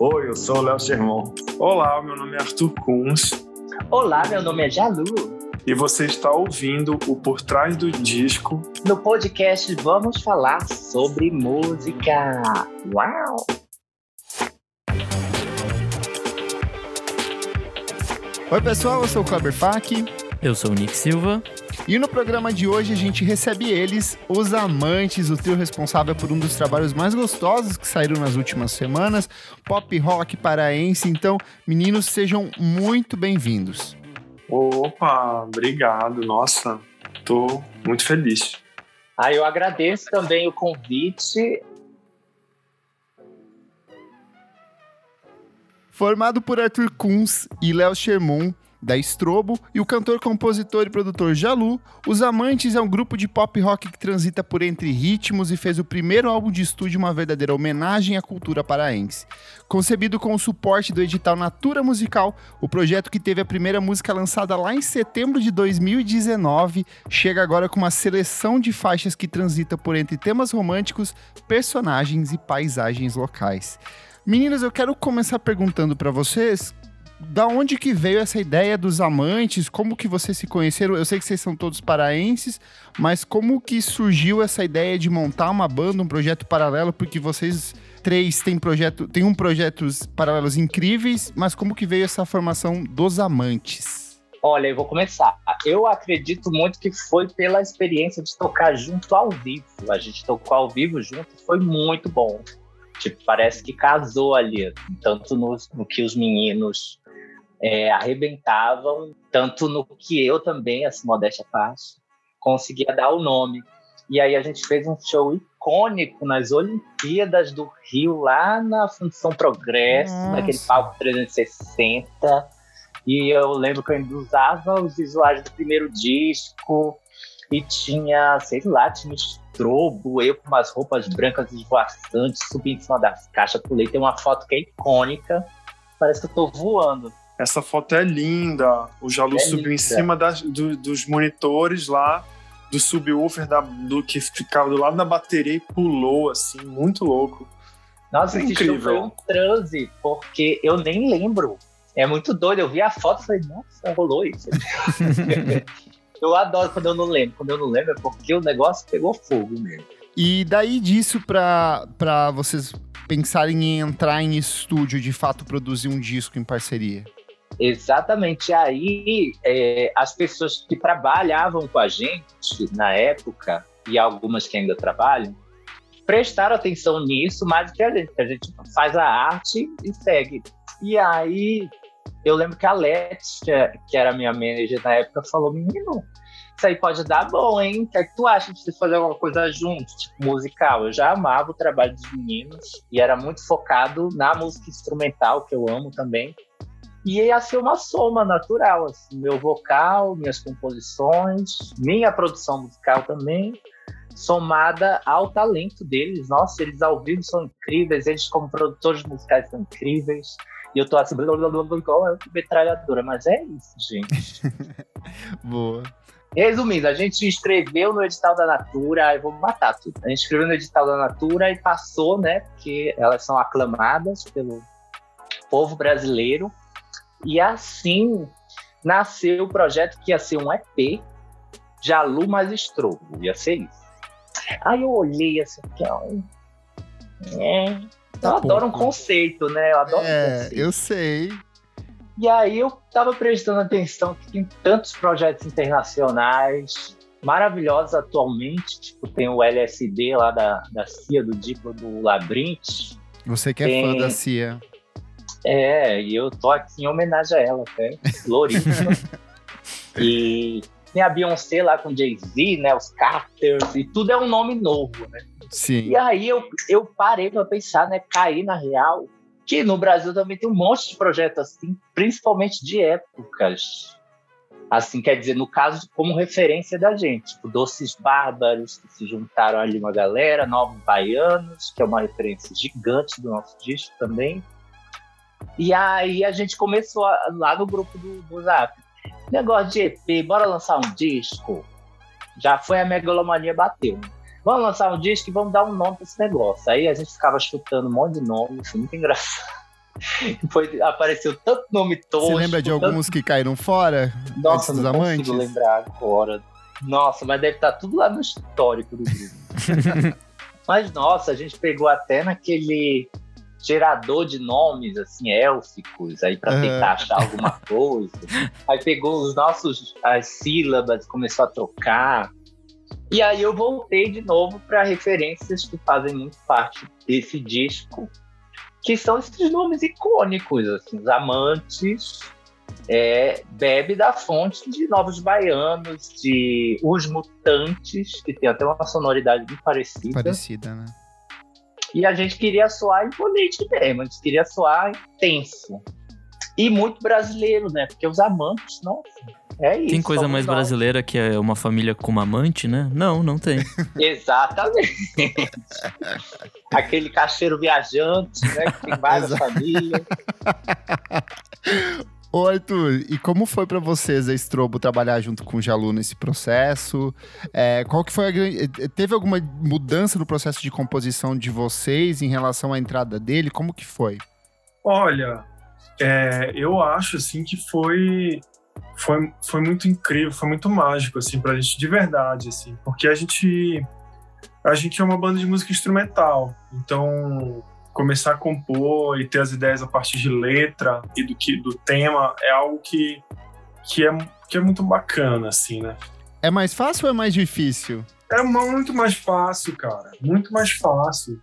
Oi, eu sou o Léo Sermon. Olá, meu nome é Arthur Kunz. Olá, meu nome é Jalu. E você está ouvindo o Por Trás do Disco. No podcast vamos falar sobre música. Uau! Oi, pessoal, eu sou o Kleber Fak. Eu sou o Nick Silva. E no programa de hoje a gente recebe eles, os Amantes, o trio responsável por um dos trabalhos mais gostosos que saíram nas últimas semanas, pop rock paraense. Então, meninos, sejam muito bem-vindos. Opa, obrigado. Nossa, tô muito feliz. Ah, eu agradeço também o convite. Formado por Arthur Kunz e Léo Sherman, da Estrobo, e o cantor, compositor e produtor Jalu, Os Amantes é um grupo de pop rock que transita por entre ritmos e fez o primeiro álbum de estúdio uma verdadeira homenagem à cultura paraense. Concebido com o suporte do edital Natura Musical, o projeto que teve a primeira música lançada lá em setembro de 2019 chega agora com uma seleção de faixas que transita por entre temas românticos, personagens e paisagens locais. Meninas, eu quero começar perguntando para vocês da onde que veio essa ideia dos amantes? Como que vocês se conheceram? Eu sei que vocês são todos paraenses, mas como que surgiu essa ideia de montar uma banda, um projeto paralelo? Porque vocês três têm projeto, têm um projetos paralelos incríveis, mas como que veio essa formação dos amantes? Olha, eu vou começar. Eu acredito muito que foi pela experiência de tocar junto ao vivo. A gente tocou ao vivo junto, foi muito bom. Tipo, parece que casou ali, tanto no, no que os meninos é, arrebentavam, tanto no que eu também, assim, modéstia parte, conseguia dar o nome. E aí a gente fez um show icônico nas Olimpíadas do Rio, lá na Função Progresso, Nossa. naquele palco 360. E eu lembro que eu ainda usava os visuais do primeiro disco, e tinha, sei lá, tinha estrobo, eu com umas roupas brancas esvoaçantes, subi em cima das caixas, pulei. Tem uma foto que é icônica, parece que eu tô voando. Essa foto é linda. O Jalu é subiu linda. em cima das, do, dos monitores lá, do subwoofer da, do que ficava do lado da bateria e pulou, assim, muito louco. Nossa, é esse incrível. foi um transe, porque eu nem lembro. É muito doido. Eu vi a foto e falei, nossa, rolou isso. Eu adoro quando eu não lembro. Quando eu não lembro é porque o negócio pegou fogo mesmo. E daí disso para vocês pensarem em entrar em estúdio, de fato produzir um disco em parceria? Exatamente. Aí é, as pessoas que trabalhavam com a gente na época, e algumas que ainda trabalham, prestaram atenção nisso mais do que a gente, a gente faz a arte e segue. E aí eu lembro que a Letícia, que era minha manager na época, falou: Menino, isso aí pode dar bom, hein? O que, é que tu acha de fazer alguma coisa junto, tipo musical? Eu já amava o trabalho dos meninos e era muito focado na música instrumental, que eu amo também. E ia ser uma soma natural, assim, meu vocal, minhas composições, minha produção musical também, somada ao talento deles. Nossa, eles ao vivo são incríveis, eles como produtores musicais são incríveis. E eu tô assim, blá, blá, blá, igual a metralhadora, mas é isso, gente. Boa. Resumindo, a gente escreveu no edital da Natura, aí vou matar tudo. A gente escreveu no edital da Natura e passou, né? Porque elas são aclamadas pelo povo brasileiro. E assim nasceu o projeto que ia ser um EP de Alu mais Estrogo, ia ser isso. Aí eu olhei assim, que é, Tá eu adoro um conceito, né? Eu adoro é, um conceito. eu sei. E aí eu tava prestando atenção que tem tantos projetos internacionais maravilhosos atualmente. Tipo, tem o LSD lá da, da CIA, do Diplo do Labyrinth. Você que é tem... fã da CIA. É, e eu tô aqui em homenagem a ela, até. Floríssima. e tem a Beyoncé lá com Jay-Z, né? Os Carters, e tudo é um nome novo, né? Sim. E aí eu, eu parei para pensar, né? Cair na real, que no Brasil também tem um monte de projetos assim, principalmente de épocas. Assim, quer dizer, no caso, como referência da gente, tipo, Doces Bárbaros, que se juntaram ali uma galera, Novos Baianos, que é uma referência gigante do nosso disco também. E aí a gente começou a, lá no grupo do, do Zap. Negócio de EP, bora lançar um disco. Já foi a megalomania bateu vamos lançar um disco e vamos dar um nome para esse negócio. Aí a gente ficava chutando um monte de nome, foi muito engraçado. Foi, apareceu tanto nome tosco. Você lembra de tanto... alguns que caíram fora? Nossa, não amantes? consigo lembrar agora. Nossa, mas deve estar tudo lá no histórico do grupo. mas nossa, a gente pegou até naquele gerador de nomes assim élficos aí para tentar achar alguma coisa. Aí pegou os nossos as sílabas, começou a trocar. E aí eu voltei de novo para referências que fazem muito parte desse disco, que são esses nomes icônicos, assim, os amantes, é, bebe da fonte de Novos Baianos, de Os Mutantes, que tem até uma sonoridade muito parecida. Parecida, né? E a gente queria soar imponente mesmo, a gente queria soar intenso. E muito brasileiro, né? Porque os amantes, nossa, é isso. Tem coisa mais nós. brasileira que é uma família com uma amante, né? Não, não tem. Exatamente. Aquele cacheiro viajante, né? Que tem várias famílias. Ô Arthur, e como foi pra vocês, a Estrobo, trabalhar junto com o Jalu nesse processo? É, qual que foi a grande... Teve alguma mudança no processo de composição de vocês em relação à entrada dele? Como que foi? Olha, é, eu acho assim que foi, foi foi muito incrível, foi muito mágico assim pra gente de verdade assim, porque a gente a gente é uma banda de música instrumental, então começar a compor e ter as ideias a partir de letra e do que do tema é algo que que é que é muito bacana assim, né? É mais fácil ou é mais difícil? É muito mais fácil, cara. Muito mais fácil.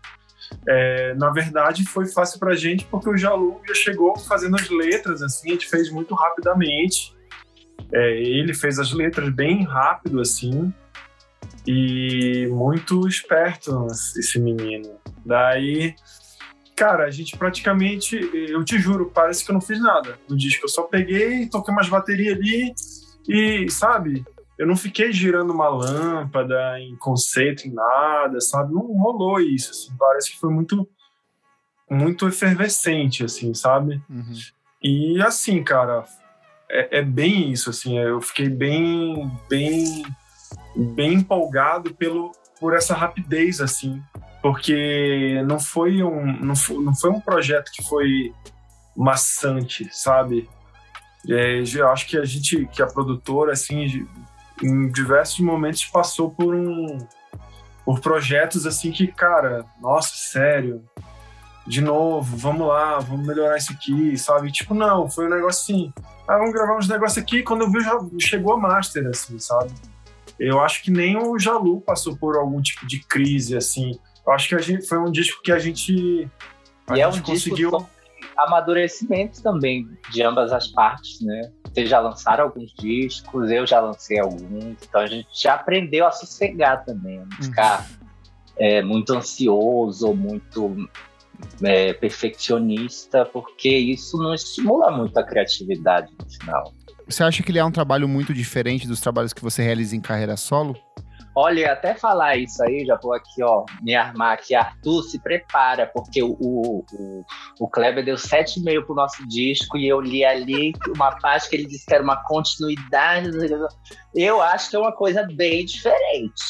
É, na verdade, foi fácil pra gente porque o Jalu já chegou fazendo as letras, assim, a gente fez muito rapidamente. É, ele fez as letras bem rápido, assim, e muito esperto esse menino. Daí, cara, a gente praticamente, eu te juro, parece que eu não fiz nada no disco. Eu só peguei, toquei umas baterias ali e, sabe, eu não fiquei girando uma lâmpada em conceito, em nada, sabe? Não rolou isso, assim. Parece que foi muito, muito efervescente, assim, sabe? Uhum. E assim, cara, é, é bem isso, assim. Eu fiquei bem, bem, bem empolgado pelo, por essa rapidez, assim, porque não foi um, não foi, não foi um projeto que foi maçante, sabe? É, eu acho que a gente, que a produtora, assim, em diversos momentos passou por um por projetos assim que, cara, nossa, sério, de novo, vamos lá, vamos melhorar isso aqui, sabe? Tipo, não, foi um negócio assim, ah, vamos gravar uns negócios aqui, quando eu vi já chegou a master, assim, sabe? Eu acho que nem o Jalu passou por algum tipo de crise, assim. Eu acho que a gente, foi um disco que a gente, a e é gente um conseguiu... disco amadurecimento também de ambas as partes, né? Vocês já lançaram alguns discos, eu já lancei alguns, então a gente já aprendeu a sossegar também, a não ficar é, muito ansioso muito é, perfeccionista, porque isso não estimula muito a criatividade no final. Você acha que ele é um trabalho muito diferente dos trabalhos que você realiza em carreira solo? Olha, até falar isso aí, já vou aqui, ó, me armar aqui. Arthur, se prepara, porque o, o, o, o Kleber deu 7,5 pro nosso disco e eu li ali uma parte que ele disse que era uma continuidade. Eu acho que é uma coisa bem diferente,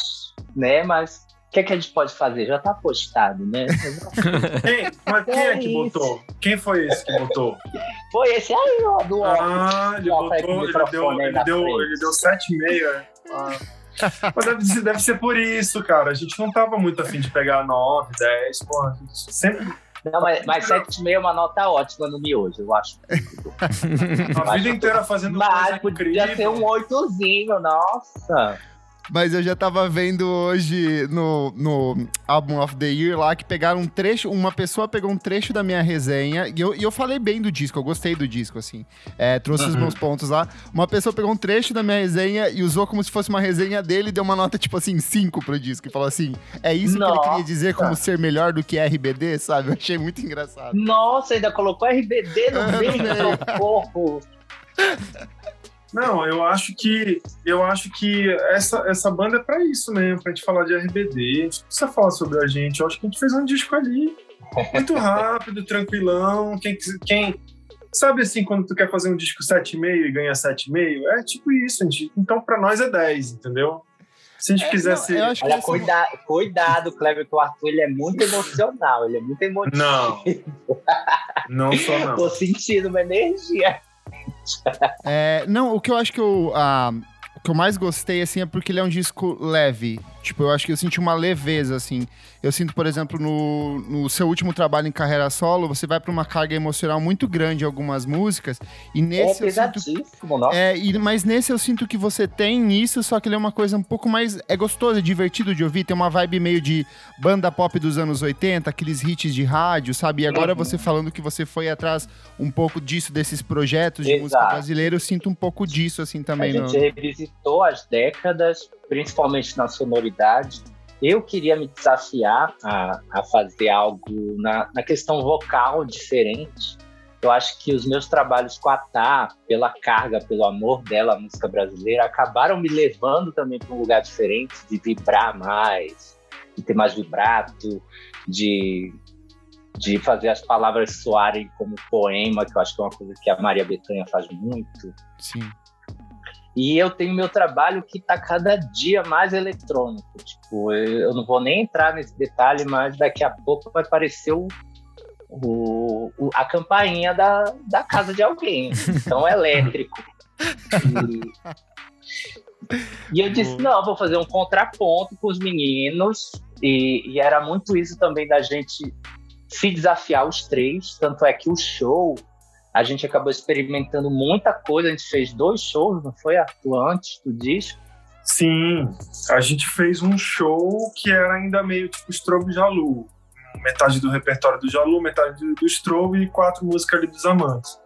né? Mas o que, é que a gente pode fazer? Já tá postado, né? Quem, mas quem é que botou? Quem foi esse que botou? Foi esse aí, ó, do Ah, ele Ó, botou, ele deu, ele deu, ele deu 7,5, é. Ah. Mas deve ser, deve ser por isso, cara. A gente não tava muito afim de pegar 9, 10, porra. A gente sempre, Não, mas, mas 7,5 é uma nota ótima no miojo, eu acho. a vida inteira fazendo Mas coisa podia incrível. ser um oitozinho, nossa. Mas eu já tava vendo hoje no, no Album of the Year lá que pegaram um trecho, uma pessoa pegou um trecho da minha resenha e eu, e eu falei bem do disco, eu gostei do disco, assim. É, trouxe os Uhum. meus pontos lá. Uma pessoa pegou um trecho da minha resenha e usou como se fosse uma resenha dele e deu uma nota, tipo assim, 5 pro disco. E falou assim: é isso que ele Nossa. queria dizer como ser melhor do que RBD, sabe? Eu achei muito engraçado. Nossa, ainda colocou RBD no meio do corpo. Não, eu acho que eu acho que essa, essa banda é pra isso mesmo, pra gente falar de RBD. A gente não precisa falar sobre a gente. Eu acho que a gente fez um disco ali muito rápido, tranquilão. Quem, quem sabe assim, quando tu quer fazer um disco 7,5 e ganha 7,5, é tipo isso, gente. Então pra nós é 10, entendeu? Se a gente É, quisesse. não, Olha, essa- cuida, cuidado, Kleber, que o Arthur ele é muito emocional, ele é muito emotivo. Não. Não sou, não. Tô sentindo uma energia. É, não, o que eu acho que eu, ah, o que eu mais gostei, assim, é porque ele é um disco leve. Tipo, eu acho que eu senti uma leveza, assim. Eu sinto, por exemplo, no, no seu último trabalho em carreira solo, você vai pra uma carga emocional muito grande em algumas músicas. E É nesse eu sinto pesadíssimo, nossa. É, e- mas nesse eu sinto que você tem isso, só que ele é uma coisa um pouco mais. É gostoso, é divertido de ouvir. Tem uma vibe meio de banda pop dos anos 80, aqueles hits de rádio, sabe? E agora Uhum. você falando que você foi atrás um pouco disso, desses projetos de Exato. música brasileira, eu sinto um pouco disso, assim, A também. no- gente revisitou as décadas, principalmente na sonoridade. Eu queria me desafiar a, a fazer algo na, na questão vocal diferente. Eu acho que os meus trabalhos com a Tá, pela carga, pelo amor dela à música brasileira, acabaram me levando também para um lugar diferente, de vibrar mais, de ter mais vibrato, de, de fazer as palavras soarem como poema, que eu acho que é uma coisa que a Maria Bethânia faz muito. Sim. E eu tenho meu trabalho que está cada dia mais eletrônico. Tipo, eu não vou nem entrar nesse detalhe, mas daqui a pouco vai aparecer o, o- o- a campainha da, da casa de alguém. Então, elétrico. E, e eu disse, não, vou fazer um contraponto com os meninos. E, e era muito isso também da gente se desafiar os três. Tanto é que o show a gente acabou experimentando muita coisa. A gente fez dois shows, não foi, Arthur, antes do disco? Sim, a gente fez um show que era ainda meio tipo Strobe Jalu. Metade do repertório do Jalu, metade do, do Strobe e quatro músicas ali dos Amantes.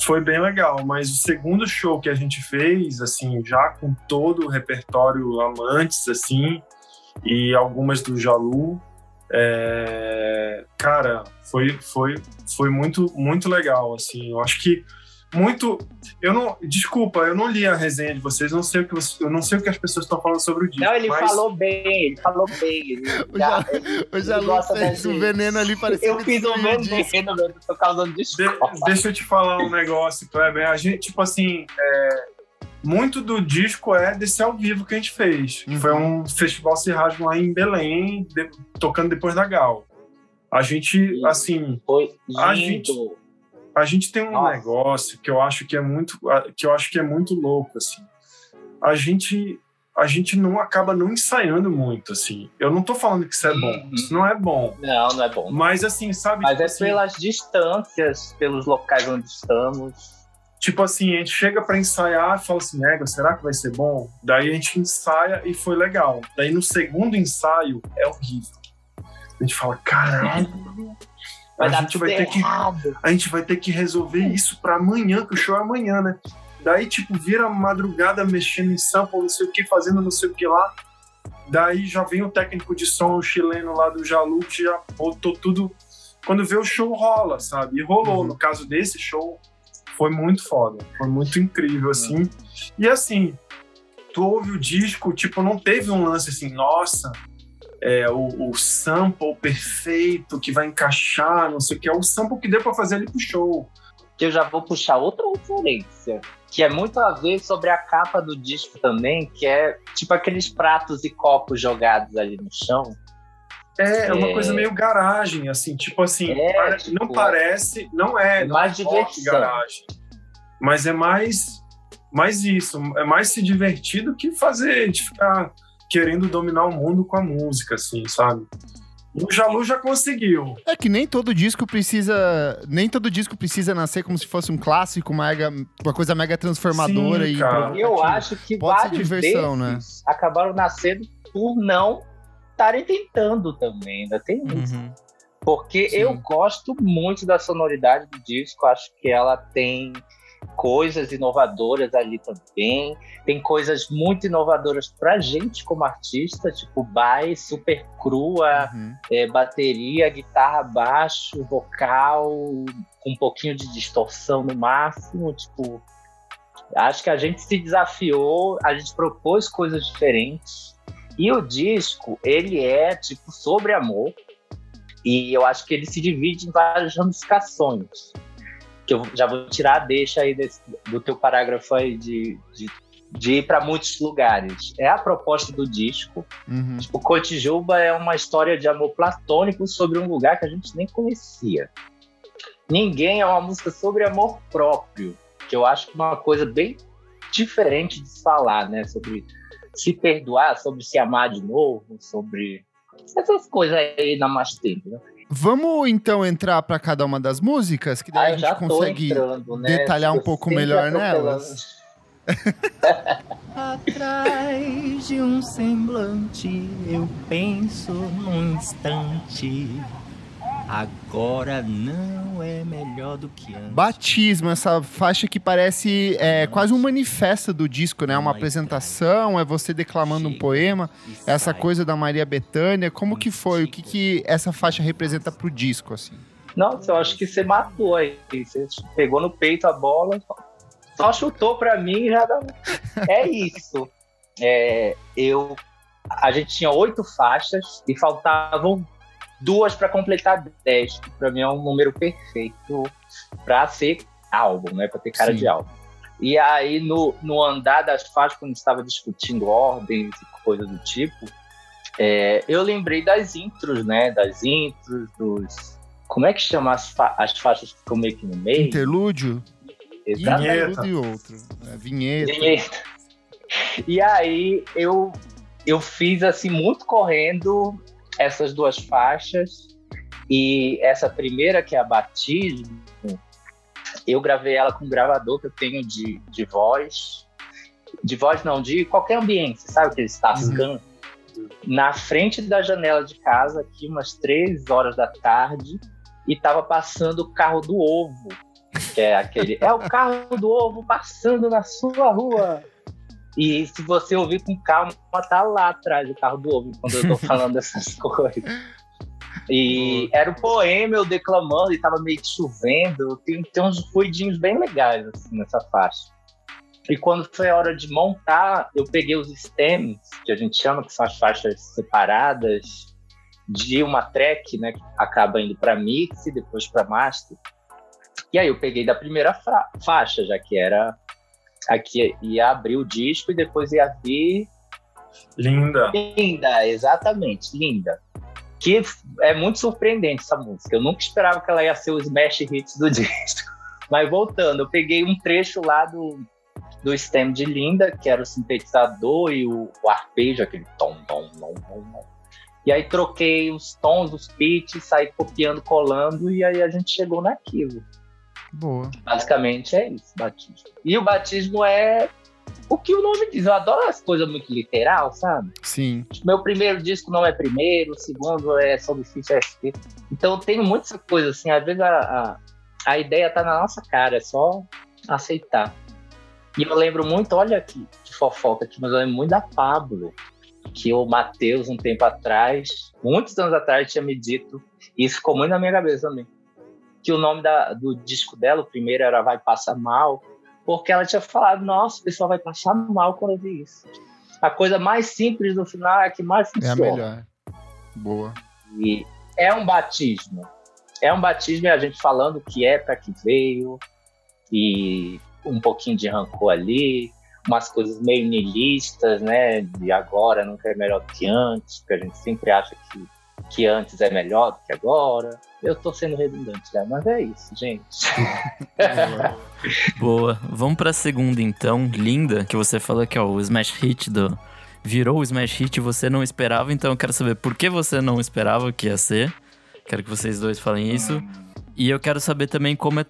Foi bem legal, mas o segundo show que a gente fez, assim, já com todo o repertório Amantes, assim, e algumas do Jalu, é, cara, foi, foi, foi muito, muito legal, assim. Eu acho que muito. Eu não. Desculpa, eu não li a resenha de vocês, não sei o que, você- eu não sei o que as pessoas estão falando sobre o disco. Não, ele mas falou bem, ele falou bem. Ele O já- Jalu- ele- O fez um veneno ali, parecia Eu que fiz um veneno, meu, tô causando de- desculpa. deixa eu te falar um negócio, Kleber. A gente, tipo assim, é, muito do disco é desse ao vivo que a gente fez. Uhum. Foi um festival Cirrasmo lá em Belém, de- tocando depois da Gal. A gente, assim, Foi A gente- a gente tem um Nossa. negócio que eu acho que é muito que eu acho que é muito louco assim a gente a gente não acaba não ensaiando muito assim eu não tô falando que isso é bom Uhum. isso não é bom Não, não é bom. mas assim sabe Mas tipo, é assim, pelas distâncias, pelos locais onde estamos. Tipo assim a gente chega pra ensaiar e fala assim nega será que vai ser bom daí a gente ensaia e foi legal daí no segundo ensaio é horrível a gente fala caralho a gente vai ter que a gente vai ter que resolver isso pra amanhã, que o show é amanhã, né? Daí, tipo, vira madrugada mexendo em sample, não sei o que, fazendo não sei o que lá. Daí já vem o técnico de som o chileno lá do Jalu, que já botou tudo. Quando vê o show rola, sabe? E rolou. Uhum. No caso desse show, foi muito foda. Foi muito incrível, assim. E assim, tu ouve o disco, tipo, não teve um lance assim, nossa, é, o, o sample perfeito que vai encaixar, não sei o que. É o sample que deu pra fazer ali pro show. Que eu já vou puxar outra referência. Que é muito a ver sobre a capa do disco também, que é tipo aqueles pratos e copos jogados ali no chão. É, é uma É. coisa meio garagem, assim, tipo assim, É, pare- tipo, não parece, não é, não mais é rock diversão. garagem, mas é mais, mais isso, é mais se divertir do que fazer, de ficar querendo dominar o mundo com a música, assim, sabe? O Jalu já conseguiu. É que nem todo disco precisa. Nem todo disco precisa nascer como se fosse um clássico, mega, uma coisa mega transformadora Sim, e. Eu acho que Pode ser vários diversão, né? acabaram nascendo por não estarem tentando também. Ainda tem isso. Uhum. Porque Sim. eu gosto muito da sonoridade do disco, acho que ela tem coisas inovadoras ali também, tem coisas muito inovadoras pra gente como artista, tipo bass super crua, Uhum. é, bateria, guitarra, baixo, vocal, com um pouquinho de distorção no máximo, tipo, acho que a gente se desafiou, a gente propôs coisas diferentes. E o disco, ele é tipo sobre amor, e eu acho que ele se divide em várias ramificações. Que eu já vou tirar a deixa aí desse- do teu parágrafo aí de, de de ir para muitos lugares. É a proposta do disco. Uhum. O Cotijuba é uma história de amor platônico sobre um lugar que a gente nem conhecia. Ninguém é uma música sobre amor próprio, que eu acho uma coisa bem diferente de se falar, né? Sobre se perdoar, sobre se amar de novo, sobre essas coisas aí na mais tempo, né? Vamos então entrar para cada uma das músicas, que daí Ah, a eu gente consegue entrando, né? detalhar um Tô pouco melhor nelas. Atrás de um semblante, eu penso num instante. Agora não é melhor do que antes. Batismo, essa faixa que parece é, quase um manifesto do disco, né? Uma apresentação, é você declamando um poema, essa coisa da Maria Bethânia. Como que foi? O que, que essa faixa representa pro disco, assim? Nossa, eu acho que você matou aí. Você pegou no peito a bola, só chutou pra mim e já dá. É isso. É, eu, a gente tinha oito faixas e faltavam duas para completar dez. que Pra mim é um número perfeito pra ser álbum, né? Pra ter cara Sim. de álbum. E aí, no, no andar das faixas, quando estava discutindo ordens e coisas do tipo, é, eu lembrei das intros, né? Das intros, dos. Como é que chama as, fa- as faixas que ficam meio que no meio? Interlúdio? Exatamente. Vinheta. E outro. É, vinheta. Vinheta. E aí eu, eu fiz assim muito correndo essas duas faixas. E essa primeira que é a batismo eu gravei ela com um gravador que eu tenho de, de voz. De voz não de qualquer ambiente sabe aqueles tascam? Na frente da janela de casa aqui umas três horas da tarde e tava passando o carro do ovo que é aquele é o carro do ovo passando na sua rua e se você ouvir com calma, tá lá atrás do carro do ovo quando eu tô falando essas coisas. E era um poema eu declamando e tava meio que chovendo. Tem, tem uns ruidinhos bem legais assim, nessa faixa. E quando foi a hora de montar, eu peguei os stems, que a gente chama, que são as faixas separadas de uma track, né, que acaba indo para mix e depois para master. E aí eu peguei da primeira faixa, já que era aqui ia abrir o disco e depois ia vir Linda. linda, exatamente, linda. Que é muito surpreendente essa música. Eu nunca esperava que ela ia ser o smash hits do disco. Mas voltando, eu peguei um trecho lá do, do stem de Linda, que era o sintetizador e o, o arpejo, aquele tom, tom, tom, tom, tom. E aí troquei os tons, os pitches, saí copiando, colando, e aí a gente chegou naquilo. Boa. Basicamente é isso, batismo. E o batismo é o que o nome diz. Eu adoro as coisas muito literal, sabe? Sim. Meu primeiro disco não é primeiro, o segundo é sobre Ficha SP. Então eu tenho muita coisa assim, às vezes a, a, a ideia tá na nossa cara, é só aceitar. E eu lembro muito, olha aqui, que fofoca aqui, mas eu lembro muito da Pablo, que o Matheus, um tempo atrás, muitos anos atrás, tinha me dito, e isso ficou muito na minha cabeça também, que o nome da, do disco dela, o primeiro era Vai Passar Mal, porque ela tinha falado, nossa, o pessoal vai passar mal quando eu vi isso. A coisa mais simples no final é a que mais É a funciona. melhor. Boa. E é um batismo. É um batismo e a gente falando o que é para que veio e um pouquinho de rancor ali, umas coisas meio nihilistas, né? De agora nunca é melhor do que antes, porque a gente sempre acha que, que antes é melhor do que agora. Eu tô sendo redundante, né? Mas é isso, gente. Boa. Vamos pra segunda então, linda, que você falou que é o smash hit do virou o smash hit e você não esperava, então eu quero saber por que você não esperava que ia ser. Quero que vocês dois falem isso. E eu quero saber também como é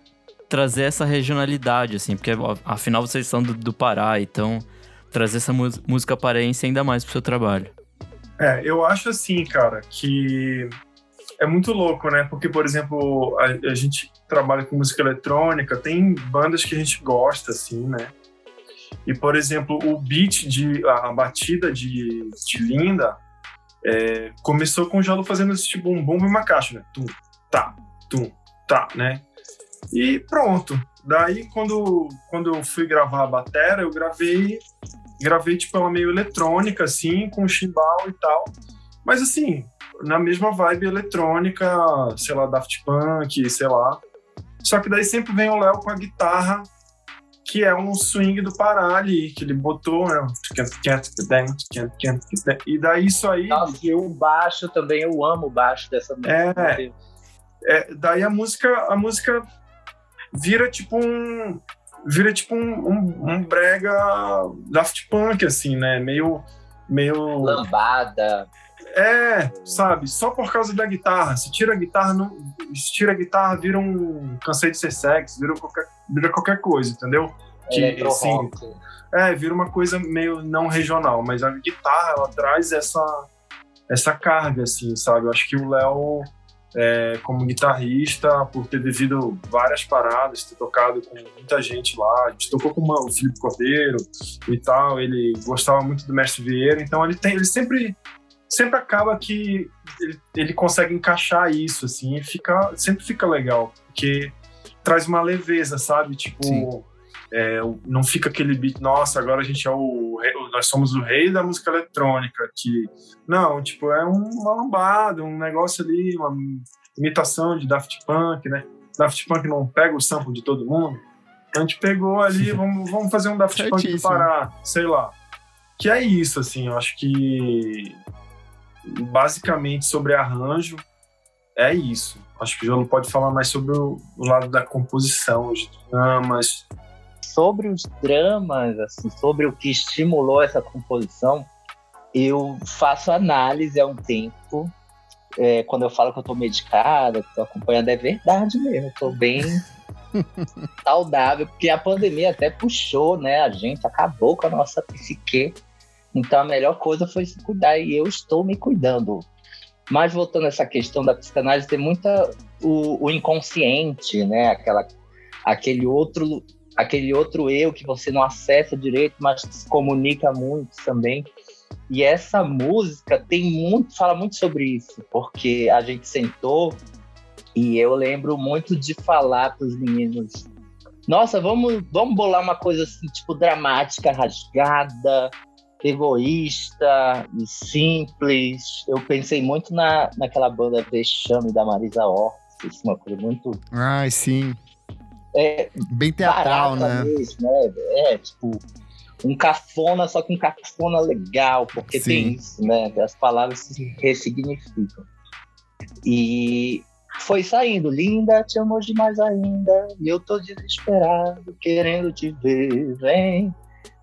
trazer essa regionalidade, assim, porque afinal vocês são do, do Pará, então trazer essa música paraense ainda mais pro seu trabalho. É, eu acho assim, cara, que é muito louco, né? Porque, por exemplo, a, a gente trabalha com música eletrônica, tem bandas que a gente gosta, assim, né? E, por exemplo, o beat, de, a, a batida de, de Linda é, começou com o Jalo fazendo esse tipo um bombo e uma caixa, né? Tum, tá, tum, tá, né? E pronto. Daí, quando, quando eu fui gravar a batera, eu gravei gravei tipo ela meio eletrônica assim, com chimbal e tal. Mas assim, na mesma vibe eletrônica, sei lá, Daft Punk, sei lá. Só que daí sempre vem o Léo com a guitarra que é um swing do Pará ali, que ele botou, né? E daí isso aí. Nossa, e o baixo também, eu amo o baixo dessa música. É, é, daí a música, a música vira tipo um. Vira tipo um, um, um brega Daft Punk, assim, né? Meio. meio... Lambada. É, sabe? Só por causa da guitarra. Se tira a guitarra, não, se tira a guitarra, vira um cansei de ser sexy, vira qualquer, vira qualquer coisa, entendeu? Que, assim, é, vira uma coisa meio não regional, mas a guitarra ela traz essa essa carga, assim, sabe? Eu acho que o Léo, é, como guitarrista, por ter vivido várias paradas, ter tocado com muita gente lá, a gente tocou com o Felipe Cordeiro e tal, ele gostava muito do Mestre Vieira, então ele tem, ele sempre sempre acaba que ele, ele consegue encaixar isso, assim, e fica, sempre fica legal, porque traz uma leveza, sabe? Tipo, é, não fica aquele beat, nossa, agora a gente é o nós somos o rei da música eletrônica, que não, tipo, é uma lambada, um negócio ali, uma imitação de Daft Punk, né? Daft Punk não pega o sample de todo mundo. A gente pegou ali, vamos, vamos fazer um Daft Punk do Pará, sei lá. Que é isso, assim, eu acho que basicamente sobre arranjo, é isso. Acho que o João pode falar mais sobre o, o lado da composição, os dramas. Sobre os dramas, assim, sobre o que estimulou essa composição, eu faço análise há um tempo. É, quando eu falo que eu tô medicada, que estou acompanhando, é verdade mesmo. Tô bem saudável, porque a pandemia até puxou, né? A gente acabou com a nossa psique. Então a melhor coisa foi se cuidar e eu estou me cuidando. Mas voltando a essa questão da psicanálise, tem muita o, o inconsciente, né? Aquela, aquele outro aquele outro eu que você não acessa direito, mas se comunica muito também. E essa música tem muito, fala muito sobre isso, porque a gente sentou e eu lembro muito de falar para os meninos: Nossa, vamos, vamos bolar uma coisa assim, tipo dramática, rasgada, egoísta e simples. Eu pensei muito na, naquela banda Vexame da Marisa Ortiz, uma coisa muito. Ai, sim. É, Bem teatral, né? Mesmo, né? É, tipo, um cafona, só que um cafona legal, porque sim. tem isso, né? As palavras se ressignificam. E foi saindo, linda, te amo demais ainda, e eu tô desesperado, querendo te ver, vem.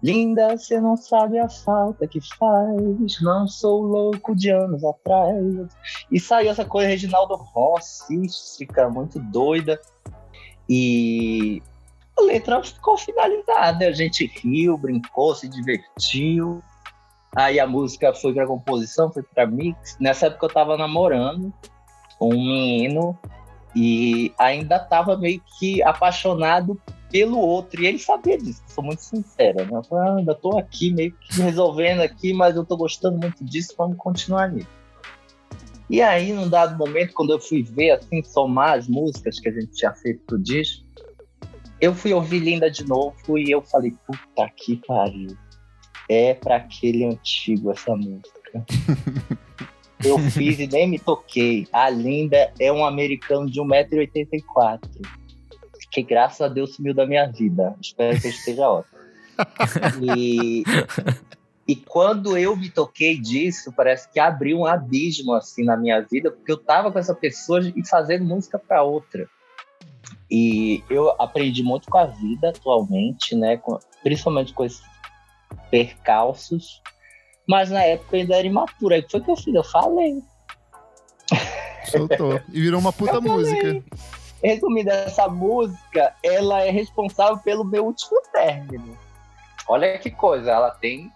Linda, você não sabe a falta que faz. Não sou louco de anos atrás. E saiu essa coisa Reginaldo Rossística, muito doida. E a letra ficou finalizada. A gente riu, brincou, se divertiu. Aí a música foi pra composição, foi pra mix. Nessa época eu tava namorando um menino e ainda tava meio que apaixonado pelo outro. E ele sabia disso, sou muito sincera. Né? Eu falei, ah, ainda tô aqui meio que resolvendo aqui, mas eu tô gostando muito disso, vamos continuar nisso. E aí, num dado momento, quando eu fui ver, assim, somar as músicas que a gente tinha feito pro disco, eu fui ouvir Linda de novo e eu falei, puta que pariu. É para aquele antigo essa música. eu fiz e nem me toquei. A Linda é um americano de 1,84m que graças a Deus sumiu da minha vida. Espero que esteja ótimo. e, e quando eu me toquei disso, parece que abriu um abismo assim na minha vida, porque eu tava com essa pessoa e fazendo música para outra. E eu aprendi muito com a vida atualmente, né? Com, principalmente com esses percalços. Mas na época eu ainda era imatura. Aí foi que eu fiz? Eu falei. Soltou. E virou uma puta música. Resumindo, essa música, ela é responsável pelo meu último término. Olha que coisa, ela tem,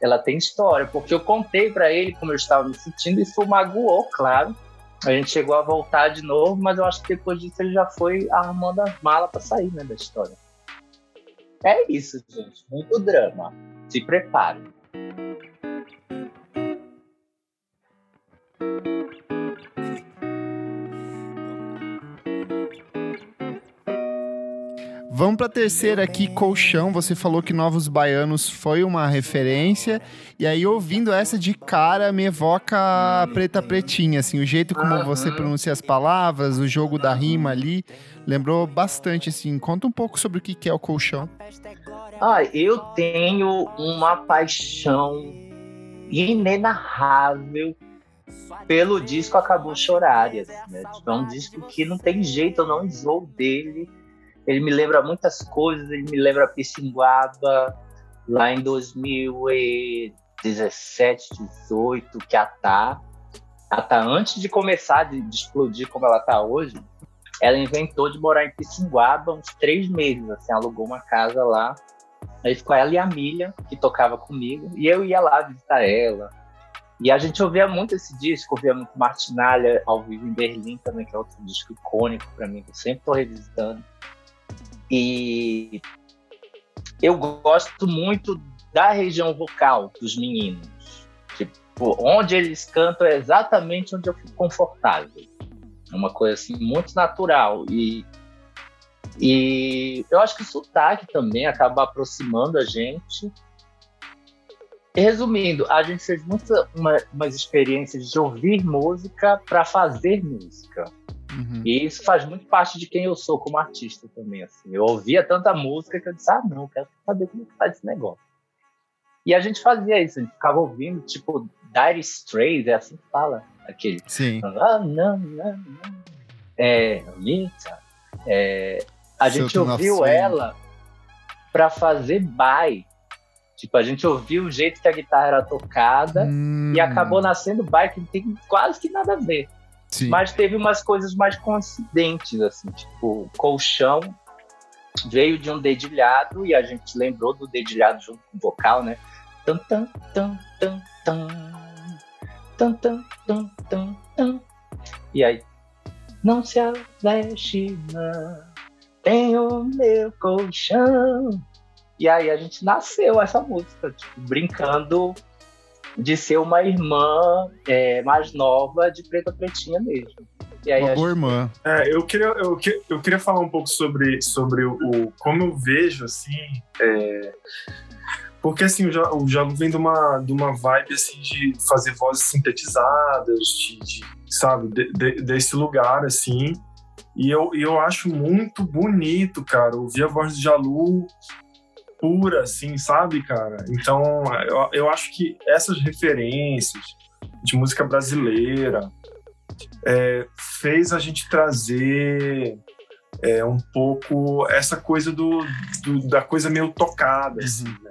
ela tem história, porque eu contei para ele como eu estava me sentindo e isso magoou, claro. A gente chegou a voltar de novo, mas eu acho que depois disso ele já foi arrumando a mala para sair, né, da história. É isso, gente. Muito drama. Se prepare. Vamos para a terceira aqui, Colchão. Você falou que Novos Baianos foi uma referência. E aí, ouvindo essa de cara, me evoca Preta Pretinha, assim, o jeito como você pronuncia as palavras, o jogo da rima ali. Lembrou bastante, assim. Conta um pouco sobre o que é o Colchão. Ah, eu tenho uma paixão inenarrável pelo disco Acabou Chorar. Assim, né? Tipo, é um disco que não tem jeito, eu não enjoo dele. Ele me lembra muitas coisas, ele me lembra Pissinguaba, lá em 2017, 18, que a Tá, a Tá antes de começar de, de explodir como ela tá hoje, ela inventou de morar em Pissinguaba uns três meses, assim, alugou uma casa lá. Aí ficou ela e a Milha, que tocava comigo, e eu ia lá visitar ela. E a gente ouvia muito esse disco, ouvia muito Martinalha ao vivo em Berlim também, que é outro disco icônico para mim, que eu sempre estou revisitando. E eu gosto muito da região vocal dos meninos. Tipo, onde eles cantam é exatamente onde eu fico confortável. É uma coisa assim muito natural e e eu acho que o sotaque também acaba aproximando a gente. resumindo, a gente fez muitas uma, umas experiências de ouvir música para fazer música. Uhum. E isso faz muito parte de quem eu sou como artista também. Assim. Eu ouvia tanta música que eu disse, ah, não, quero saber como que faz esse negócio. E a gente fazia isso, a gente ficava ouvindo, tipo, Dire Straits, é assim que fala, aquele. Sim. Ah, não, não, não. É, Anitta. É, a gente ouviu ela para fazer bye. Tipo, a gente ouviu o jeito que a guitarra era tocada hum. e acabou nascendo bye, que não tem quase que nada a ver. Sim. Mas teve umas coisas mais coincidentes, assim, tipo, colchão veio de um dedilhado e a gente lembrou do dedilhado junto com o vocal, né? Tan, tan, tan, tan, tan. Tan, tan, tan, tan. E aí, não se aleste, não. Tenho meu colchão. E aí a gente nasceu essa música, tipo, brincando de ser uma irmã é, mais nova de Preta Pretinha mesmo. E aí, uma boa irmã. É, eu, queria, eu, eu queria falar um pouco sobre, sobre o, o como eu vejo, assim, é, porque assim, o jogo vem de uma, de uma vibe assim, de fazer vozes sintetizadas, de, de sabe, de, de, desse lugar, assim. E eu, eu acho muito bonito, cara, ouvir a voz de Jalu pura, assim, sabe, cara? Então, eu, eu acho que essas referências de música brasileira é, fez a gente trazer é, um pouco essa coisa do, do, da coisa meio tocada, assim, uhum. né?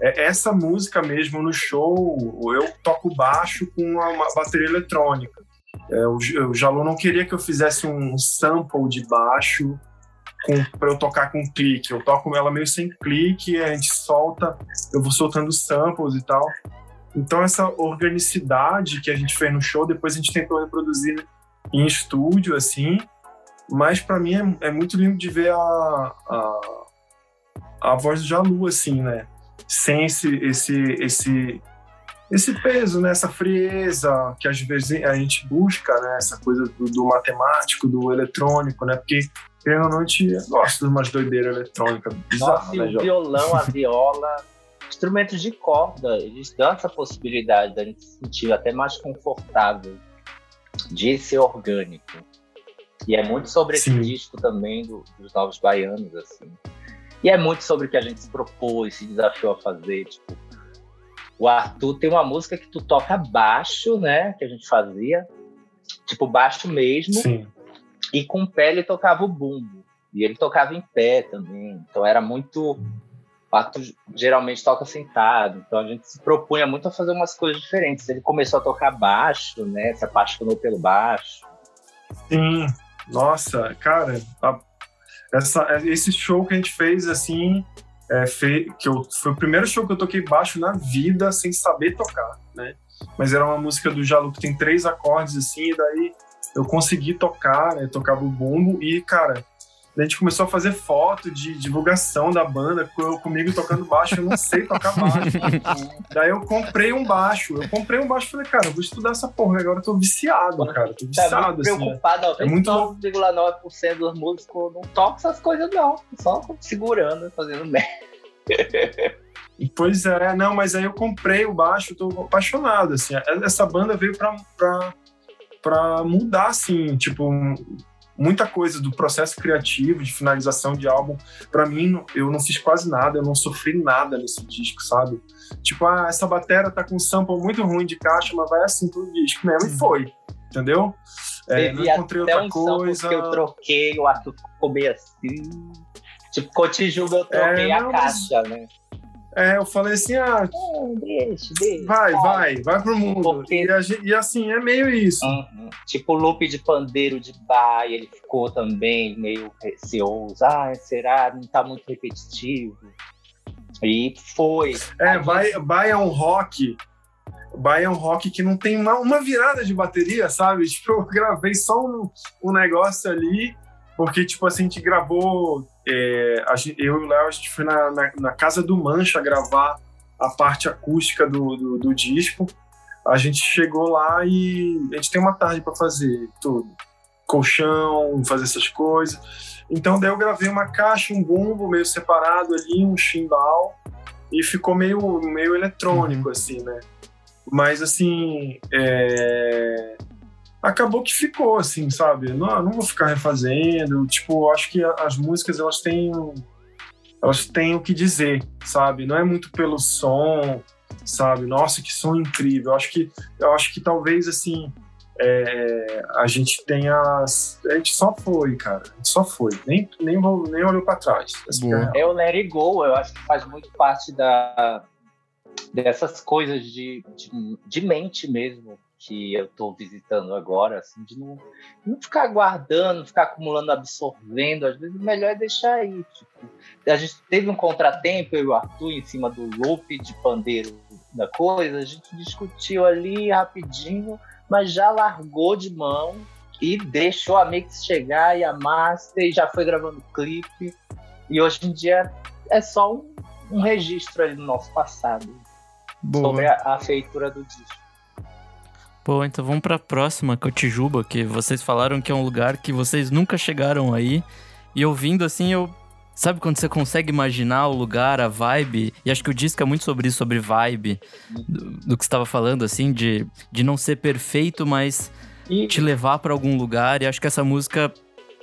É, essa música mesmo no show, eu toco baixo com uma, bateria eletrônica. É, o, o não queria que eu fizesse um sample de baixo para eu tocar com clique. Eu toco ela meio sem clique, a gente solta, eu vou soltando samples e tal. Então essa organicidade que a gente fez no show, depois a gente tentou reproduzir em estúdio, assim. Mas para mim é, é, muito lindo de ver a, a, a voz do Jalu, assim, né? Sem esse, esse, esse, esse peso, né? essa frieza que às vezes a gente busca, né? essa coisa do, do matemático, do eletrônico, né? Porque querendo ou não, a gente gosta de umas doideiras eletrônicas bizarras, né, o violão, a viola, instrumentos de corda, eles dão essa possibilidade da gente se sentir até mais confortável de ser orgânico. E é muito sobre esse Sim. disco também do, dos Novos Baianos, assim. E é muito sobre o que a gente se propôs, se desafiou a fazer. Tipo, o Arthur tem uma música que tu toca baixo, né? Que a gente fazia. Tipo, baixo mesmo. Sim. E com o pé ele tocava o bumbo. E ele tocava em pé também. Então era muito. O Arthur geralmente toca sentado. Então a gente se propunha muito a fazer umas coisas diferentes. Ele começou a tocar baixo, né? Se apaixonou pelo baixo. Sim. Nossa, cara, a, essa, esse show que a gente fez assim, é, fe, que eu, foi o primeiro show que eu toquei baixo na vida sem saber tocar, né? Mas era uma música do Jalu que tem três acordes assim, e daí eu consegui tocar, né? Tocava o bumbo e, cara, A gente começou a fazer foto de divulgação da banda, eu, comigo tocando baixo, eu não sei tocar baixo. Daí eu comprei um baixo. Eu comprei um baixo e falei, cara, eu vou estudar essa porra. Agora eu tô viciado, cara. Tô viciado, tá muito assim. preocupado, É muito 99,9% dos músicos não tocam essas coisas, não. Só segurando, fazendo merda. Pois é, não, mas aí eu comprei o baixo, tô apaixonado, assim. Essa banda veio pra, pra, pra mudar, assim, tipo, muita coisa do processo criativo, de finalização de álbum. Para mim, eu não fiz quase nada, eu não sofri nada nesse disco, sabe? Tipo, ah, essa batera tá com um sample muito ruim de caixa, mas vai assim pro disco mesmo. E foi, entendeu? É, não encontrei outra um coisa. que eu troquei, o Arthur ficou meio assim. Tipo, Cotijuba eu troquei é, não, a caixa, mas... né? É, eu falei assim, ah, é, deixa, deixa. Vai, vai, vai pro mundo. E, e, assim, é meio isso. Uhum. Tipo o loop de pandeiro de bar, ele ficou também meio receoso. Ah, será? Não tá muito repetitivo. E foi. É, vai, vai é um rock. Vai é um rock que não tem uma, uma virada de bateria, sabe? Tipo, eu gravei só um, um negócio ali, porque, tipo assim, a gente gravou é, gente, eu e o Léo, a gente foi na, na, na, casa do Mancha gravar a parte acústica do, do, do, disco. A gente chegou lá e a gente tem uma tarde para fazer tudo. Colchão, fazer essas coisas. Então daí eu gravei uma caixa, um bumbo meio separado ali, um chimbal, e ficou meio, meio eletrônico, uhum. assim, né? Mas assim, é acabou que ficou, assim, sabe? Não, não vou ficar refazendo. Tipo, acho que as músicas, elas têm, elas têm o que dizer, sabe? Não é muito pelo som, sabe? Nossa, que som incrível. Eu acho que, eu acho que talvez, assim, é, a gente tenha... A gente só foi, cara. A gente só foi. Nem, nem, nem olhou para trás. É, é o Let It Go. Eu acho que faz muito parte da dessas coisas de, de, de mente mesmo que eu estou visitando agora, assim, de não, não ficar guardando, ficar acumulando, absorvendo. Às vezes, o melhor é deixar aí. Tipo, a gente teve um contratempo, eu e o Arthur, em cima do loop de pandeiro da coisa. A gente discutiu ali rapidinho, mas já largou de mão e deixou a mix chegar e a master e já foi gravando clipe. E hoje em dia é só um, um registro ali do nosso passado Boa. sobre a, a feitura do disco. Pô, então vamos pra próxima, Cotijuba, que vocês falaram que é um lugar que vocês nunca chegaram aí. E ouvindo assim, eu. Sabe quando você consegue imaginar o lugar, a vibe? E acho que o disco é muito sobre isso, sobre vibe, do, do que você estava falando, assim, de, de não ser perfeito, mas e... te levar para algum lugar. E acho que essa música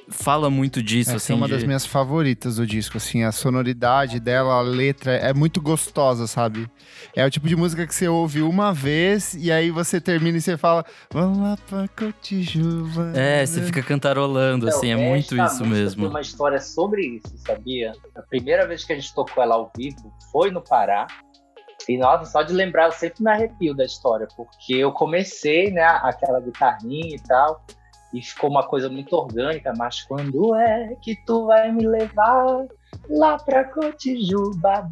fala muito disso, Essa assim. é uma de... das minhas favoritas do disco, assim, a sonoridade dela, a letra é muito gostosa, sabe? É o tipo de música que você ouve uma vez e aí você termina e você fala, vamos lá pra Cotijuba. É, você fica cantarolando, então, assim, é muito isso mesmo. Tem uma história sobre isso, sabia? A primeira vez que a gente tocou ela ao vivo foi no Pará. E nossa, só de lembrar, eu sempre me arrepio da história, porque eu comecei, né, aquela guitarrinha e tal e ficou uma coisa muito orgânica, mas quando é que tu vai me levar lá pra Cotijuba?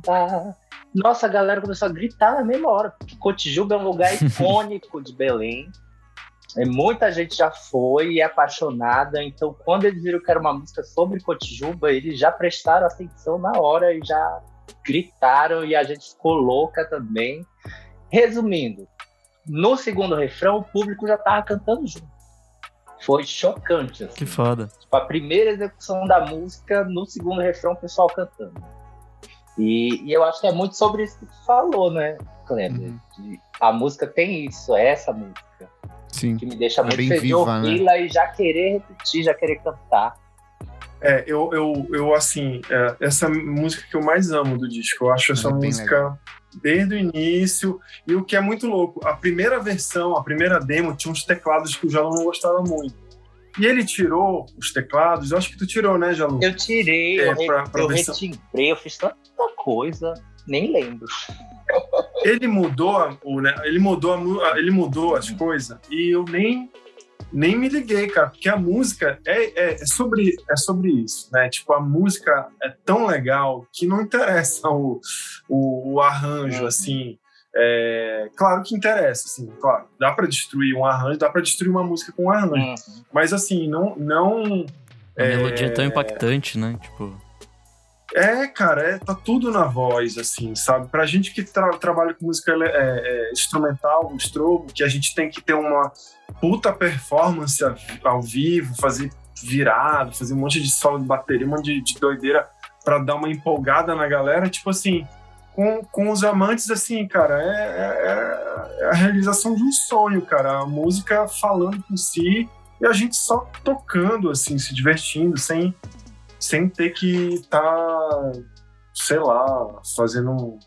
Nossa, a galera começou a gritar na mesma hora, porque Cotijuba é um lugar icônico de Belém. É, muita gente já foi e é apaixonada, então quando eles viram que era uma música sobre Cotijuba, eles já prestaram atenção na hora e já gritaram e a gente ficou louca também. Resumindo, no segundo refrão o público já estava cantando junto foi chocante. Assim. Que foda. Tipo, a primeira execução da música, no segundo refrão, o pessoal cantando. E, e eu acho que é muito sobre isso que tu falou, né, Kleber? Uhum. A música tem isso, é essa música. Sim. Que me deixa é muito feliz de ouvi-la né? e já querer repetir, já querer cantar. É, eu, eu, eu assim, é, essa música que eu mais amo do disco, eu acho essa é música desde o início. E o que é muito louco, a primeira versão, a primeira demo, tinha uns teclados que o Jalu não gostava muito. E ele tirou os teclados, eu acho que tu tirou, né, Jalu? Eu tirei, é, eu, pra, pra eu retimbrei, eu fiz tanta coisa, nem lembro. Ele mudou, o, né, ele mudou, a, ele mudou as coisas e eu nem nem me liguei, cara, porque a música é, é, é, sobre, é sobre isso, né? Tipo, a música é tão legal que não interessa o, o, o arranjo, uhum. assim. É, claro que interessa, assim, claro, dá para destruir um arranjo, dá para destruir uma música com um arranjo, uhum. mas assim, não, não A melodia é tão impactante, né? Tipo. É, cara, é, tá tudo na voz, assim, sabe? Pra gente que tra trabalha com música é, é, instrumental, estrobo, que a gente tem que ter uma puta performance ao vivo, fazer virado, fazer um monte de solo de bateria, um monte de, de doideira para dar uma empolgada na galera, tipo assim, com, com os amantes, assim, cara, é, é, é, a realização de um sonho, cara. A música falando por si e a gente só tocando, assim, se divertindo, sem, sem ter que estar, tá, sei lá, fazendo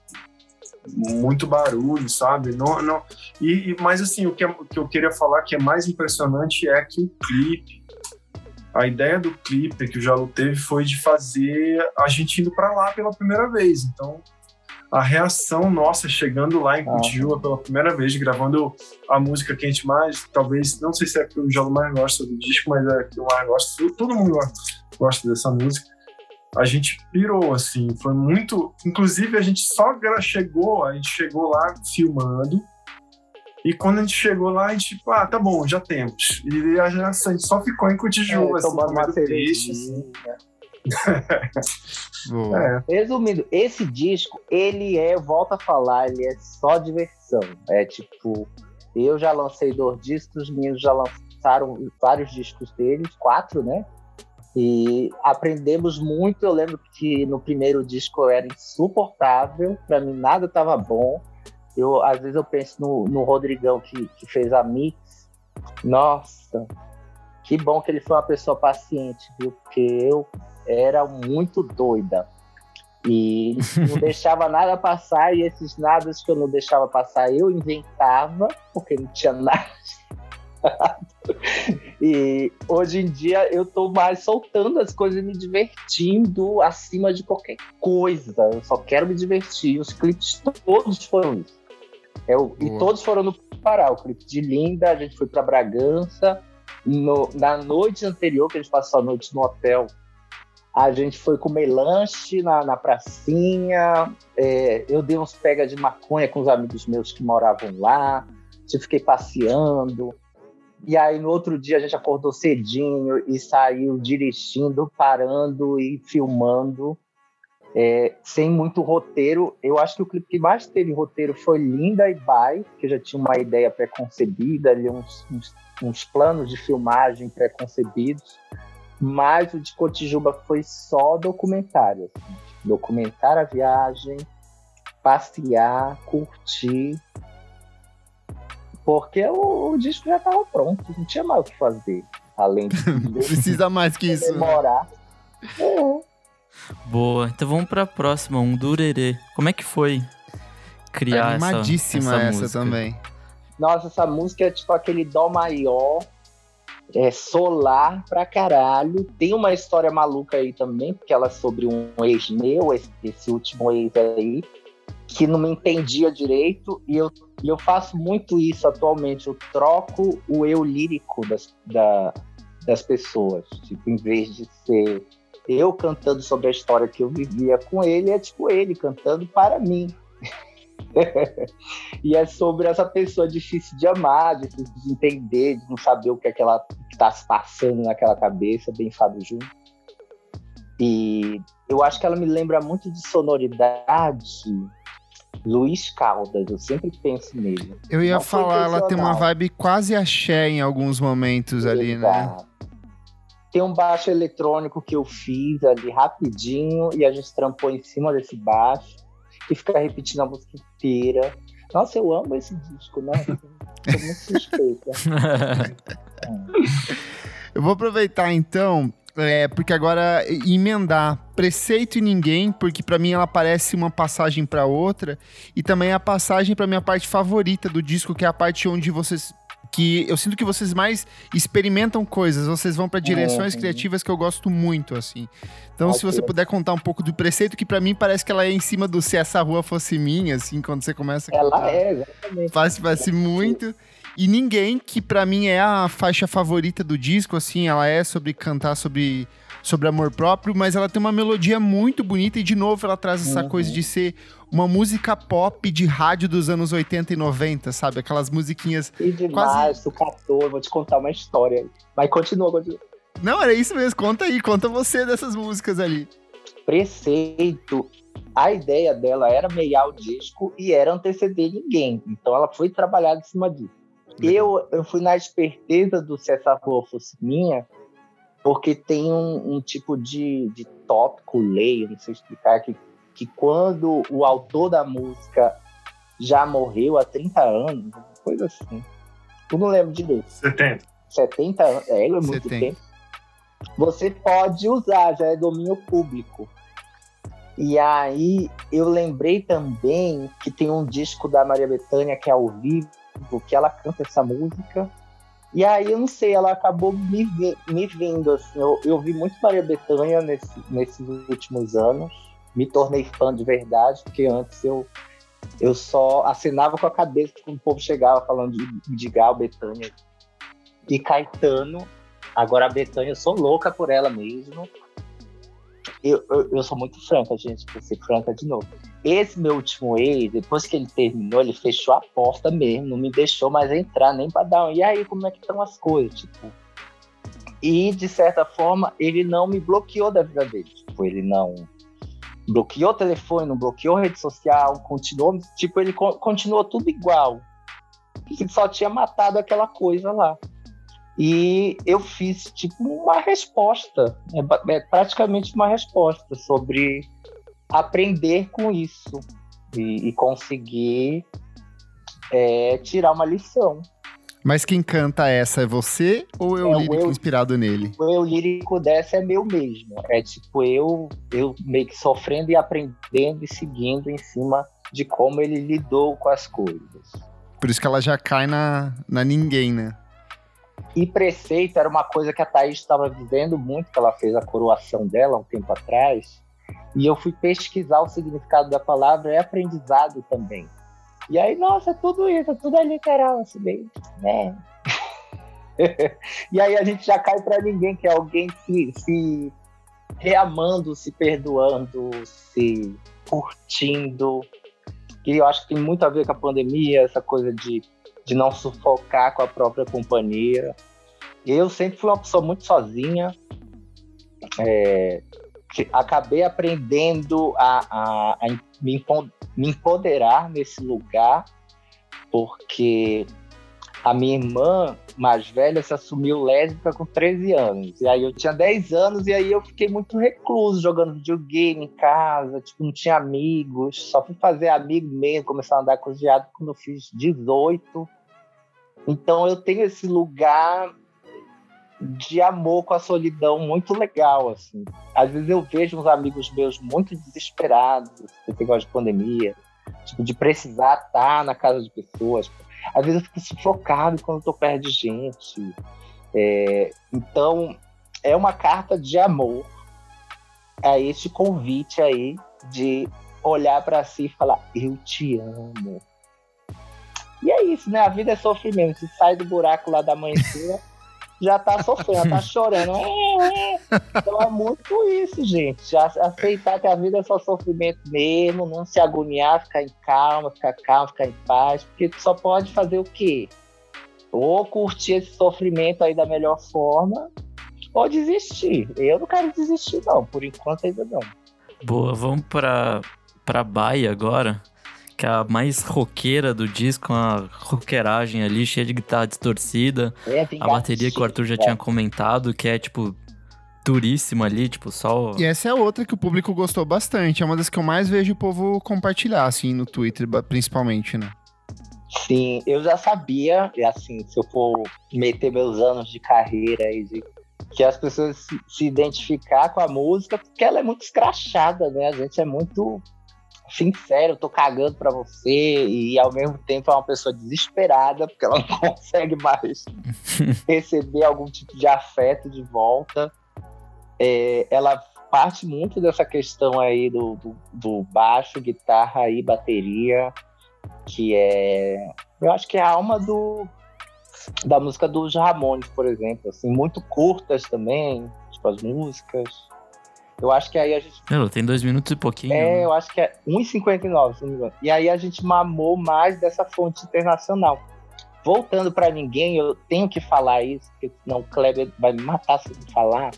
muito barulho, sabe? Não, não, e, mas assim, o que, o que eu queria falar que é mais impressionante é que o clipe, a ideia do clipe que o Jalu teve foi de fazer a gente indo para lá pela primeira vez. Então, a reação nossa chegando lá em Cotijuba pela primeira vez, gravando a música que a gente mais, talvez, não sei se é que o Jalu mais gosta do disco, mas é que eu mais gosto, todo mundo gosta dessa música. A gente pirou, assim, foi muito. Inclusive, a gente só chegou, a gente chegou lá filmando, e quando a gente chegou lá, a gente, tipo, ah, tá bom, já temos. E a gente só ficou em Cotijuba, é, assim, tomando uma triste, assim. é. Resumindo, esse disco, ele é, volta a falar, ele é só diversão. É tipo, eu já lancei dois discos, os meninos já lançaram vários discos deles, quatro, né? E aprendemos muito. Eu lembro que no primeiro disco eu era insuportável, para mim nada estava bom. Eu, às vezes eu penso no, no Rodrigão que, que fez a mix. Nossa, que bom que ele foi uma pessoa paciente, viu? Porque eu era muito doida. E não deixava nada passar, e esses nadas que eu não deixava passar, eu inventava, porque não tinha nada. e hoje em dia eu tô mais soltando as coisas e me divertindo acima de qualquer coisa. Eu só quero me divertir. Os clipes todos foram isso. É, e todos foram no Pará. O clipe de Linda, a gente foi para Bragança. No, na noite anterior, que a gente passou a noite no hotel, a gente foi comer lanche na, na pracinha. É, eu dei uns pega de maconha com os amigos meus que moravam lá. Eu fiquei passeando. E aí no outro dia a gente acordou cedinho e saiu dirigindo, parando e filmando, é, sem muito roteiro. Eu acho que o clipe que mais teve roteiro foi Linda e Bai, que já tinha uma ideia pré-concebida, ali uns, uns, uns planos de filmagem pré-concebidos. Mas o de Cotijuba foi só documentário. Assim. Documentar a viagem, passear, curtir. Porque o, o disco já estava pronto, não tinha mais o que fazer. Além de. Precisa mais que isso. Né? Demorar. É. Boa, então vamos para a próxima, um Durerê. Como é que foi criar Animadíssima essa, essa, essa também. Nossa, essa música é tipo aquele dó maior é solar pra caralho. Tem uma história maluca aí também, porque ela é sobre um ex meu, esse, esse último ex aí, que não me entendia direito, e eu, eu faço muito isso atualmente. Eu troco o eu lírico das, da, das pessoas. Tipo, em vez de ser eu cantando sobre a história que eu vivia com ele, é tipo ele cantando para mim. e é sobre essa pessoa difícil de amar, difícil de entender, de não saber o que é que ela está se passando naquela cabeça, bem Fábio Júnior. E eu acho que ela me lembra muito de sonoridade Luiz Caldas, eu sempre penso nele. Eu ia não falar, ela tem uma vibe quase axé em alguns momentos Exato. ali, né? Tem um baixo eletrônico que eu fiz ali rapidinho e a gente trampou em cima desse baixo e ficar repetindo a música inteira. Nossa, eu amo esse disco, né? Tô muito suspeita. eu vou aproveitar então, é, porque agora emendar Preceito e Ninguém, porque para mim ela parece uma passagem para outra, e também a passagem para minha parte favorita do disco, que é a parte onde vocês que eu sinto que vocês mais experimentam coisas, vocês vão para direções criativas que eu gosto muito, assim. Então, se você puder contar um pouco do preceito, que para mim parece que ela é em cima do se essa rua fosse minha, assim, quando você começa a Ela cantar. é, exatamente. Parece, parece muito. E Ninguém, que para mim é a faixa favorita do disco, assim, ela é sobre cantar sobre sobre amor próprio, mas ela tem uma melodia muito bonita e de novo ela traz essa uhum. coisa de ser uma música pop de rádio dos anos 80 e 90, sabe? Aquelas musiquinhas e demais, quase... tu captou, vou te contar uma história. Mas continua, continua. Não, era isso mesmo. Conta aí, conta você dessas músicas ali. Preceito, a ideia dela era meiar o disco e era anteceder ninguém. Então ela foi trabalhada em cima disso. Eu, eu fui na esperteza do Se Essa Flor Fosse Minha, porque tem um, um tipo de, de tópico, lei, não sei explicar, que, que quando o autor da música já morreu há 30 anos, coisa assim. Eu não lembro direito. 70. 70 anos, é, é muito 70. tempo. Você pode usar, já é domínio público. E aí eu lembrei também que tem um disco da Maria Bethânia que é ao vivo, que ela canta essa música. E aí eu não sei, ela acabou me, me vindo, assim. Eu, eu vi muito Maria Bethânia nesse, nesses últimos anos. Me tornei fã de verdade, porque antes eu, eu só assinava com a cabeça quando o povo chegava falando de, de Gal, Bethânia e Caetano. Agora a Bethânia, eu sou louca por ela mesmo. Eu, eu, eu, sou muito franca, gente, pra ser franca de novo. Esse meu último ex, depois que ele terminou, ele fechou a porta mesmo, não me deixou mais entrar, nem pra dar um. E aí, como é que estão as coisas? Tipo. E, de certa forma, ele não me bloqueou da vida dele. Tipo, ele não bloqueou o telefone, não bloqueou rede social, continuou. Tipo, ele continuou tudo igual. Ele só tinha matado aquela coisa lá. E eu fiz tipo uma resposta, é, é praticamente uma resposta sobre aprender com isso e, e conseguir é, tirar uma lição. Mas quem canta essa é você ou é o é, lírico eu, inspirado nele? O eu lírico dessa é meu mesmo. É tipo eu, eu meio que sofrendo e aprendendo e seguindo em cima de como ele lidou com as coisas. Por isso que ela já cai na, na ninguém, né? E preceito era uma coisa que a Thaís estava vivendo muito, que ela fez a coroação dela um tempo atrás. E eu fui pesquisar o significado da palavra, é aprendizado também. E aí, nossa, tudo isso, tudo é literal, assim, bem, né? e aí a gente já cai para ninguém, que é alguém se, se reamando, se perdoando, se curtindo. E eu acho que tem muito a ver com a pandemia, essa coisa de de não sufocar com a própria companhia. Eu sempre fui uma pessoa muito sozinha. É, acabei aprendendo a, a, a me, empoderar nesse lugar, porque a minha irmã mais velha se assumiu lésbica com 13 anos. E aí eu tinha 10 anos e aí eu fiquei muito recluso, jogando videogame em casa, tipo, não tinha amigos, só fui fazer amigo mesmo, começar a andar com os viados quando eu fiz 18. Então eu tenho esse lugar de amor com a solidão muito legal, assim. Às vezes eu vejo uns amigos meus muito desesperados, esse negócio de pandemia, tipo, de precisar estar na casa de pessoas. Às vezes eu fico sufocado quando estou perto de gente. É, então, é uma carta de amor a este convite aí de olhar para si e falar: Eu te amo. E é isso, né? A vida é sofrimento. Se sai do buraco lá da amanhecer, já tá sofrendo, tá chorando. Então é muito isso, gente. Já aceitar que a vida é só sofrimento mesmo, não se agoniar, ficar em calma, ficar calmo, ficar em paz, porque tu só pode fazer o quê? Ou curtir esse sofrimento aí da melhor forma, ou desistir. Eu não quero desistir, não. Por enquanto ainda não. Boa, vamos para para Baia agora que é a mais roqueira do disco, uma roqueiragem ali, cheia de guitarra distorcida. É, a bateria que o Arthur já tinha comentado, que é tipo duríssima ali, tipo, só. E essa é outra que o público gostou bastante. É uma das que eu mais vejo o povo compartilhar, assim, no Twitter, principalmente, né? Sim, eu já sabia, e assim, se eu for meter meus anos de carreira e de que as pessoas se, se identificar com a música, porque ela é muito escrachada, né? A gente é muito sincero, eu tô cagando pra você, e ao mesmo tempo é uma pessoa desesperada, porque ela não consegue mais receber algum tipo de afeto de volta. É, ela parte muito dessa questão aí do, do, do, baixo, guitarra e bateria, que é. Eu acho que é a alma do, da música dos Ramones, por exemplo, assim, muito curtas também, tipo as músicas. Eu acho que aí a gente. Ela tem dois minutos e pouquinho. É, né? eu acho que é 1,59, se não me engano. E aí a gente mamou mais dessa fonte internacional. voltando para ninguém, eu tenho que falar isso, porque senão o Kleber vai me matar se eu falar,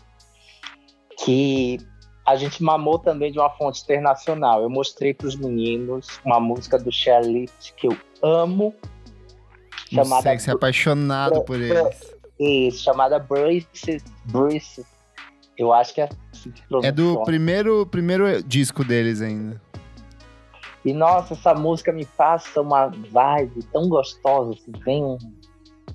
que a gente mamou também de uma fonte internacional. Eu mostrei para os meninos uma música do Charlotte que eu amo, chamada. Você é apaixonado por eles. Isso, chamada Braces. Braces. Eu acho que é assim que É do primeiro, primeiro disco deles ainda. E nossa, essa música me passa uma vibe tão gostosa, assim, bem.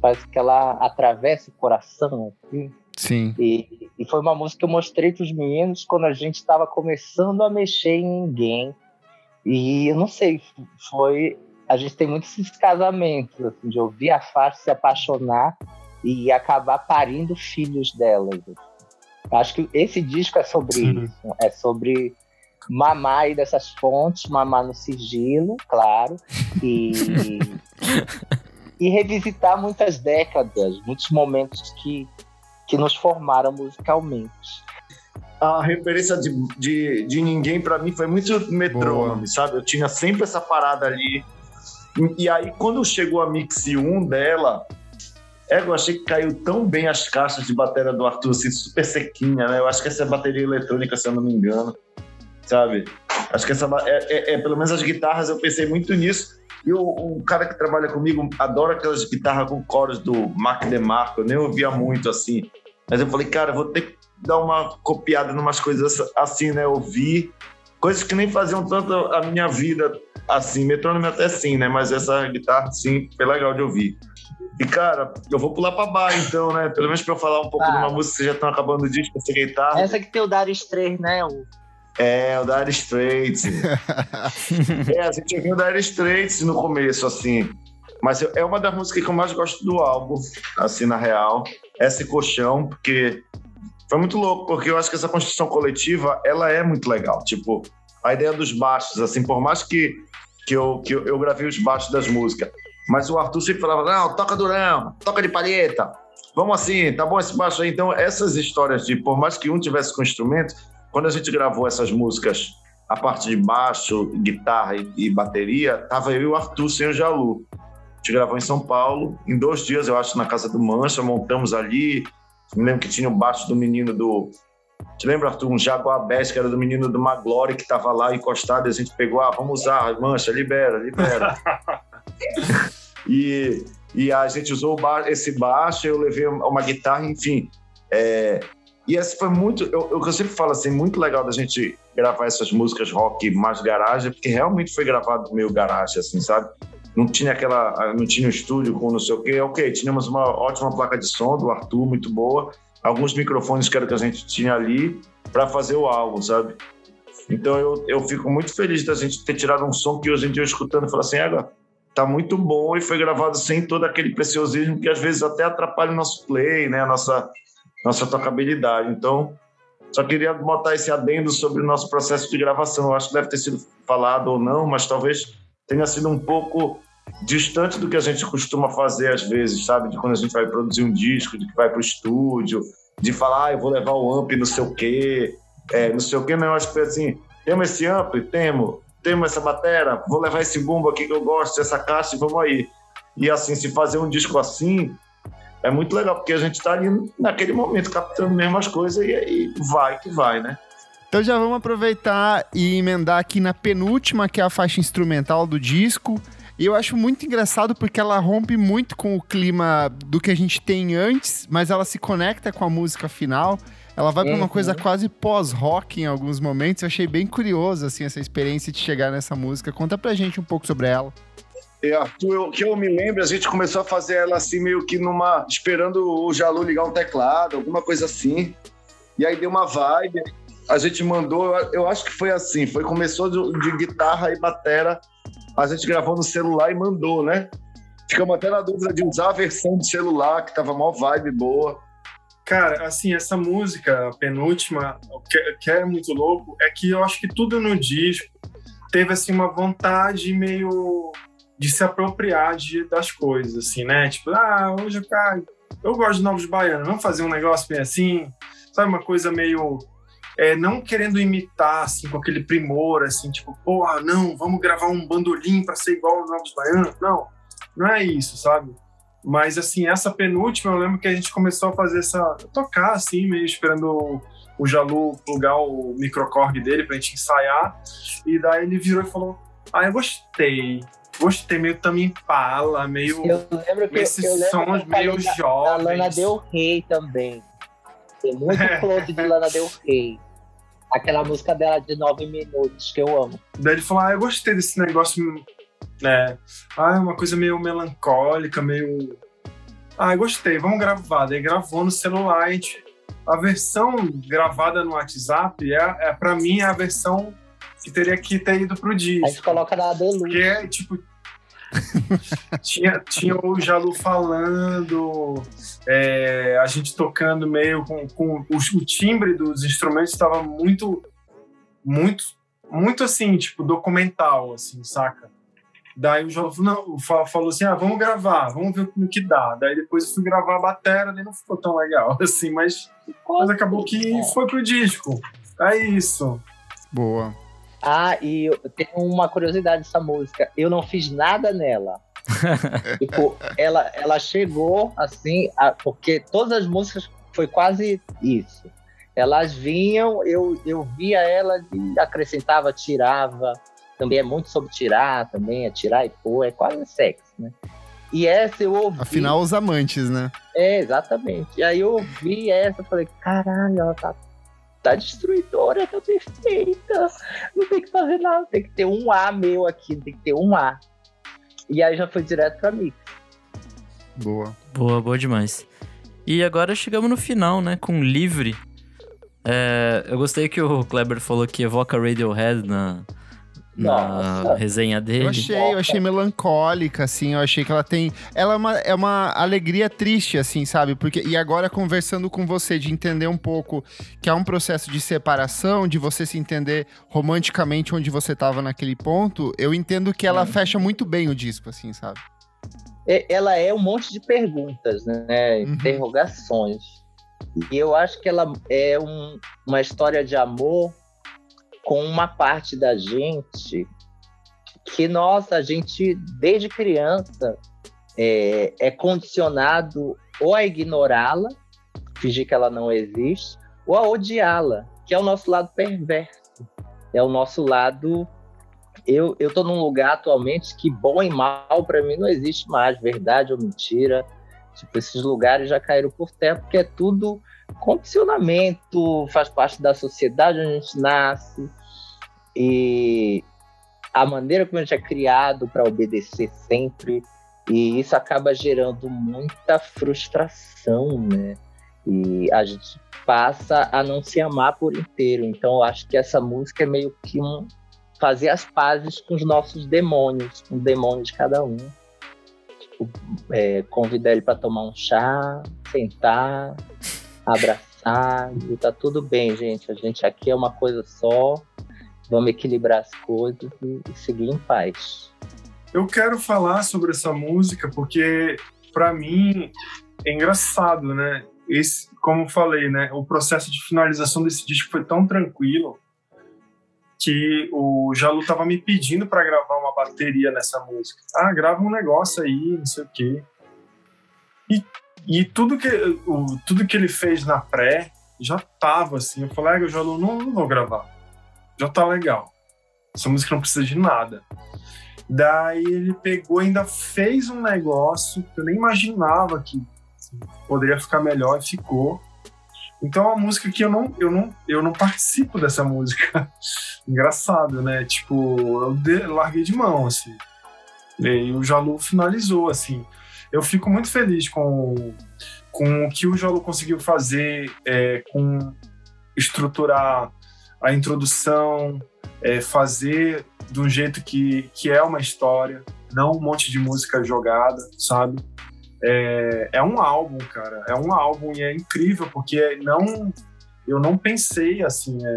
Parece que ela atravessa o coração, assim. Sim. E, e foi uma música que eu mostrei para os meninos quando a gente estava começando a mexer em ninguém. E eu não sei, foi. A gente tem muitos casamentos, assim, de ouvir a faixa, se apaixonar e acabar parindo filhos delas. Acho que esse disco é sobre Sim. isso. É sobre mamar aí dessas fontes, mamar no sigilo, claro, e, e revisitar muitas décadas, muitos momentos que, que nos formaram musicalmente. A referência de, de, de ninguém para mim foi muito metrônome, sabe? Eu tinha sempre essa parada ali. E, e aí, quando chegou a Mix 1 dela, é, eu achei que caiu tão bem as caixas de bateria do Arthur, assim, super sequinha, né? Eu acho que essa é bateria eletrônica, se eu não me engano sabe? Acho que essa é, é, é, pelo menos as guitarras eu pensei muito nisso. E o, o, cara que trabalha comigo adora aquelas guitarras com coros do Mark DeMarco, eu nem ouvia muito assim. Mas eu falei, cara, vou ter que dar uma copiada em umas coisas assim, né? Ouvir coisas que nem faziam tanto a minha vida assim, metrônomo até sim, né? Mas essa guitarra, sim, foi legal de ouvir. E, cara, eu vou pular pra bar, então, né? Pelo menos pra eu falar um pouco ah. de uma música que vocês já estão acabando o disco, essa guitarra. Essa que tem o Darius 3, né? O é, o Dire Straits. é, a gente ouviu o Dire Straits no começo, assim. Mas é uma das músicas que eu mais gosto do álbum, assim, na real. Esse colchão, porque foi muito louco, porque eu acho que essa construção coletiva, ela é muito legal. Tipo, a ideia dos baixos, assim, por mais que, que, eu, que eu, eu gravei os baixos das músicas, mas o Arthur sempre falava, não, toca durão, toca de palheta, vamos assim, tá bom esse baixo aí. Então, essas histórias de, por mais que um tivesse com instrumento, quando a gente gravou essas músicas, a parte de baixo, guitarra e, e bateria, tava eu e o Arthur sem o Jalu. A gente gravou em São Paulo, em dois dias, eu acho, na casa do Mancha, montamos ali. Me lembro que tinha o baixo do menino do. Te lembra, Arthur? Um Jaguar Bass, que era do menino do Maglore, que tava lá encostado, e a gente pegou, ah, vamos usar, Mancha, libera, libera. e, e a gente usou esse baixo, eu levei uma guitarra, enfim. É, e esse foi muito, eu, eu sempre falo assim, muito legal da gente gravar essas músicas rock mais garagem, porque realmente foi gravado meio garagem, assim, sabe? Não tinha aquela, não tinha um estúdio com não sei o quê. Ok, tínhamos uma ótima placa de som do Arthur, muito boa, alguns microfones que era que a gente tinha ali para fazer o álbum, sabe? Então eu, eu fico muito feliz da gente ter tirado um som que hoje em dia eu escutando e falo assim, Ega, tá muito bom e foi gravado sem todo aquele preciosismo que às vezes até atrapalha o nosso play, né? A nossa nossa tocabilidade. Então, só queria botar esse adendo sobre o nosso processo de gravação. Eu acho que deve ter sido falado ou não, mas talvez tenha sido um pouco distante do que a gente costuma fazer às vezes, sabe? De quando a gente vai produzir um disco, de que vai para o estúdio, de falar, ah, eu vou levar o amp, não sei o quê, é, não sei o quê, não. Eu acho que assim, temos esse amp? Temos. Temos essa bateria? Vou levar esse bumbo aqui que eu gosto, essa caixa e vamos aí. E assim, se fazer um disco assim, é muito legal, porque a gente está ali naquele momento captando mesmo as coisas e aí vai que vai, né? Então já vamos aproveitar e emendar aqui na penúltima, que é a faixa instrumental do disco. E eu acho muito engraçado porque ela rompe muito com o clima do que a gente tem antes, mas ela se conecta com a música final. Ela vai uhum. para uma coisa quase pós-rock em alguns momentos. Eu achei bem curioso assim essa experiência de chegar nessa música. Conta pra gente um pouco sobre ela. É, Arthur, eu, que eu me lembro, a gente começou a fazer ela assim, meio que numa. esperando o Jalu ligar um teclado, alguma coisa assim. E aí deu uma vibe. A gente mandou, eu acho que foi assim, foi começou de, de guitarra e batera, a gente gravou no celular e mandou, né? Ficamos até na dúvida de usar a versão de celular, que tava mó vibe boa. Cara, assim, essa música, a penúltima, o que, que é muito louco, é que eu acho que tudo no disco teve assim uma vontade meio de se apropriar de, das coisas, assim, né? Tipo, ah, hoje eu, eu gosto de Novos Baianos, vamos fazer um negócio bem assim, sabe? Uma coisa meio. É, não querendo imitar, assim, com aquele primor, assim, tipo, porra, não, vamos gravar um bandolim para ser igual aos Novos Baianos. Não, não é isso, sabe? Mas, assim, essa penúltima, eu lembro que a gente começou a fazer essa. tocar, assim, meio esperando o Jalu plugar o microcorg dele pra gente ensaiar. E daí ele virou e falou: Ah, eu gostei. Gostei, meio também pala, meio. Eu lembro que esses eu lembro sons que meio da, jovens. Da Lana Del Rey também. Tem muito close de Lana Del Rey. Aquela música dela de nove minutos que eu amo. Daí ele falou: Ah, eu gostei desse negócio. Né? Ah, é uma coisa meio melancólica, meio. Ah, gostei, vamos gravar. Daí gravou no celular. A, gente... a versão gravada no WhatsApp, é, é, pra mim, é a versão que teria que ter ido pro A disco. gente coloca na Deluxe. Porque é tipo. tinha, tinha o Jalu falando, é, a gente tocando meio com, com o, o timbre dos instrumentos estava muito, muito, muito assim, tipo, documental, assim, saca? Daí o falou, não, fa- falou assim: ah, vamos gravar, vamos ver no que dá. Daí depois eu fui gravar a bateria, daí não ficou tão legal, assim, mas, mas acabou que foi pro disco. É isso. Boa. Ah, e eu tenho uma curiosidade dessa música. Eu não fiz nada nela. tipo, ela, ela chegou assim, a- porque todas as músicas foi quase isso. Elas vinham, eu, eu via ela e acrescentava, tirava. Também é muito sobre tirar, também é tirar e pôr, é quase sexo, né? E essa eu ouvi. Afinal, os amantes, né? É, exatamente. E aí eu ouvi essa, falei, caralho, ela tá, tá destruidora, tá perfeita. Não tem que fazer nada, tem que ter um A meu aqui, tem que ter um A. E aí já foi direto pra mim. Boa. Boa, boa demais. E agora chegamos no final, né? Com Livre. É, eu gostei que o Kleber falou que evoca Radiohead na, na Nossa. resenha dele. Eu achei, eu achei melancólica, assim, eu achei que ela tem. Ela é uma, é uma alegria triste, assim, sabe? Porque, e agora, conversando com você, de entender um pouco que é um processo de separação, de você se entender romanticamente onde você tava naquele ponto, eu entendo que ela fecha muito bem o disco, assim, sabe? É, Ela é um monte de perguntas, né? Uhum. Interrogações. E eu acho que ela é um- uma história de amor com uma parte da gente que, nossa, a gente, desde criança, é, é condicionado ou a ignorá-la, fingir que ela não existe, ou a odiá-la, que é o nosso lado perverso. É o nosso lado eu, eu tô num lugar atualmente que bom e mal para mim não existe mais, verdade ou mentira. Tipo, esses lugares já caíram por terra porque é tudo condicionamento, faz parte da sociedade onde a gente nasce. E a maneira como a gente é criado para obedecer sempre. E isso acaba gerando muita frustração, né? E a gente passa a não se amar por inteiro. Então, eu acho que essa música é meio que um, fazer as pazes com os nossos demônios, o demônio de cada um. Tipo, é, convidar ele para tomar um chá, sentar, abraçar, e tá tudo bem, gente. A gente aqui é uma coisa só. Vamos equilibrar as coisas e, seguir em paz. Eu quero falar sobre essa música porque, para mim, é engraçado, né? Esse, como falei, né? O processo de finalização desse disco foi tão tranquilo que o Jalu tava me pedindo para gravar uma bateria nessa música. Ah, grava um negócio aí, não sei o quê. E, e tudo, que, o, tudo que ele fez na pré já tava assim. Eu falei, ah, Jalu, não, não vou gravar. Já tá legal. Essa música não precisa de nada. Daí ele pegou ainda fez um negócio que eu nem imaginava que poderia ficar melhor e ficou. Então é uma música que eu não, eu não, eu não participo dessa música. Engraçado, né? Tipo, eu de- larguei de mão, assim. E o Jalu finalizou, assim. Eu fico muito feliz com, com o que o Jalu conseguiu fazer, é, com estruturar a introdução, é, fazer de um jeito que, que é uma história, não um monte de música jogada, sabe? É, é um álbum, cara. É um álbum e é incrível porque não eu não pensei assim, é,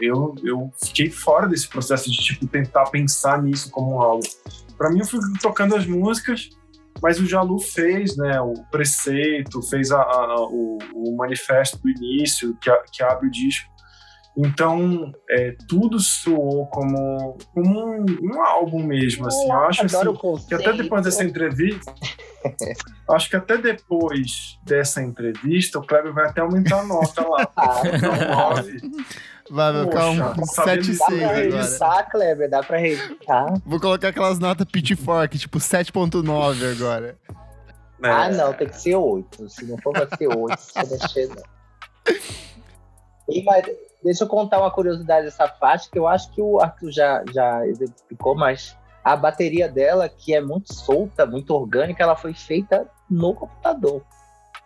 eu, eu fiquei fora desse processo de tipo tentar pensar nisso como um álbum. Para mim eu fui tocando as músicas, mas o Jalu fez, né, o preceito, fez a, a- o, o manifesto do início que, a- que abre o disco Então, é, tudo soou como, como um, um álbum mesmo, assim. Eu acho assim, que até depois dessa entrevista, acho que até depois dessa entrevista, o Kleber vai até aumentar a nota lá. Ah, Vai, vai ficar um 7,6 agora. Revisar, Kleber, dá pra revisar. Vou colocar aquelas notas pitchfork, tipo 7,9 agora. É. Ah, não, tem que ser 8. Se não for, vai ser 8. Se mexer, não. E, mas, deixa eu contar uma curiosidade dessa faixa, que eu acho que o Arthur já, já exemplificou, mas a bateria dela, que é muito solta, muito orgânica, ela foi feita no computador.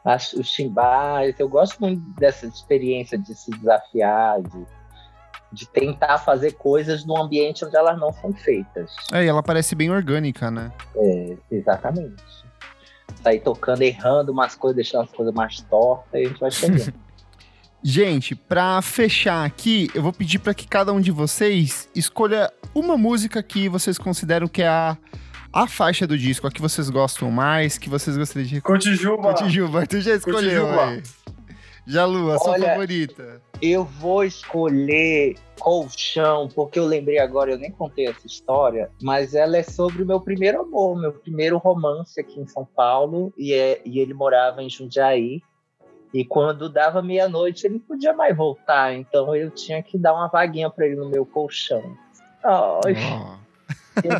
Acho, os timbais, eu gosto muito dessa experiência de se desafiar, de, de tentar fazer coisas num ambiente onde elas não são feitas. É, e ela parece bem orgânica, né? É, exatamente. Sair tocando, errando umas coisas, deixando as coisas mais tortas, e a gente vai chegando. Gente, para fechar aqui, eu vou pedir para que cada um de vocês escolha uma música que vocês consideram que é a, a faixa do disco, a que vocês gostam mais, que vocês gostariam de... Cotijuba! Cotijuba, tu já escolheu aí. Jalu, a sua Olha, favorita. Eu vou escolher Colchão, porque eu lembrei agora, eu nem contei essa história, mas ela é sobre o meu primeiro amor, meu primeiro romance aqui em São Paulo, e, é, e ele morava em Jundiaí. E quando dava meia-noite, ele não podia mais voltar, então eu tinha que dar uma vaguinha para ele no meu colchão. Oh.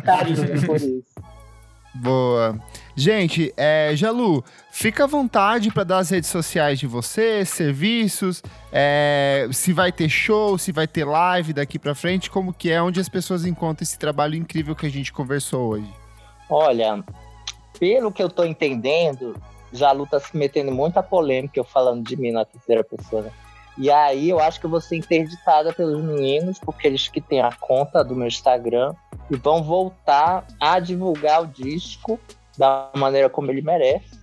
carinho por isso. Boa. Gente, é, Jalu, fica à vontade para dar as redes sociais de você, serviços, é, se vai ter show, se vai ter live daqui para frente, como que é, onde as pessoas encontram esse trabalho incrível que a gente conversou hoje. Olha, pelo que eu estou entendendo, Jalu tá se metendo muita polêmica eu falando de mim na terceira pessoa. Né? E aí eu acho que eu vou ser interditada pelos meninos, porque eles que têm a conta do meu Instagram e vão voltar a divulgar o disco da maneira como ele merece.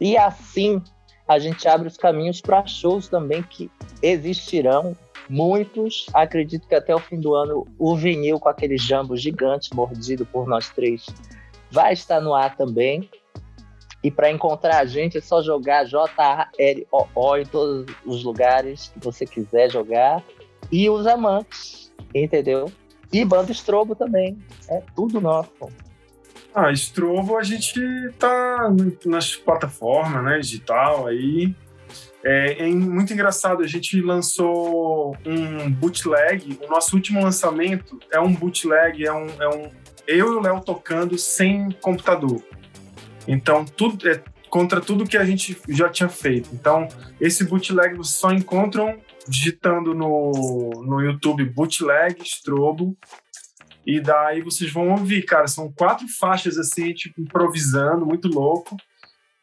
E assim a gente abre os caminhos para shows também que existirão muitos. Acredito que até o fim do ano o vinil com aquele jambo gigante mordido por nós três vai estar no ar também. E para encontrar a gente é só jogar J-A-L-O-O em todos os lugares que você quiser jogar. E os amantes, entendeu? E banda Estrobo também. É tudo nosso. Ah, Estrobo a gente tá nas plataformas, né, digital aí. É, é, muito engraçado, a gente lançou um bootleg. O nosso último lançamento é um bootleg, é um, é um eu e o Léo tocando sem computador. Então, tudo é contra tudo que a gente já tinha feito. Então, esse bootleg vocês só encontram digitando no, no YouTube bootleg Strobo. E daí vocês vão ouvir, cara. São quatro faixas assim, tipo, improvisando, muito louco.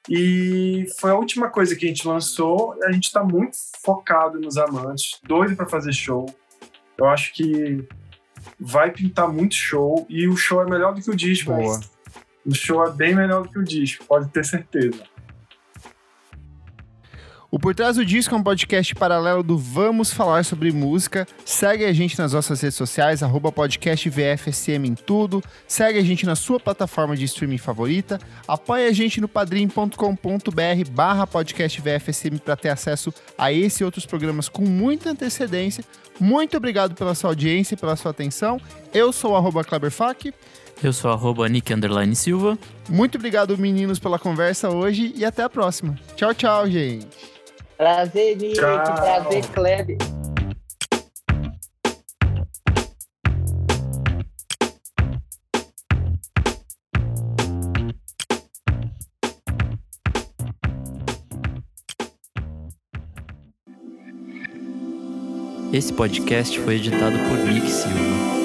E foi a última coisa que a gente lançou. A gente tá muito focado nos amantes, doido para fazer show. Eu acho que vai pintar muito show e o show é melhor do que o disco. Boa. O show é bem melhor do que o disco, pode ter certeza. O Por Trás do Disco é um podcast paralelo do Vamos Falar Sobre Música. Segue a gente nas nossas redes sociais, arroba podcast VFSM em tudo. Segue a gente na sua plataforma de streaming favorita. Apoie a gente no padrim.com.br barra podcast VFSM para ter acesso a esse e outros programas com muita antecedência. Muito obrigado pela sua audiência e pela sua atenção. Eu sou o arroba. Eu sou arroba Nick Silva. Muito obrigado, meninos, pela conversa hoje e até a próxima. Tchau, tchau, gente. Prazer, Nick. Tchau. Prazer, Kleber. Esse podcast foi editado por Nick Silva.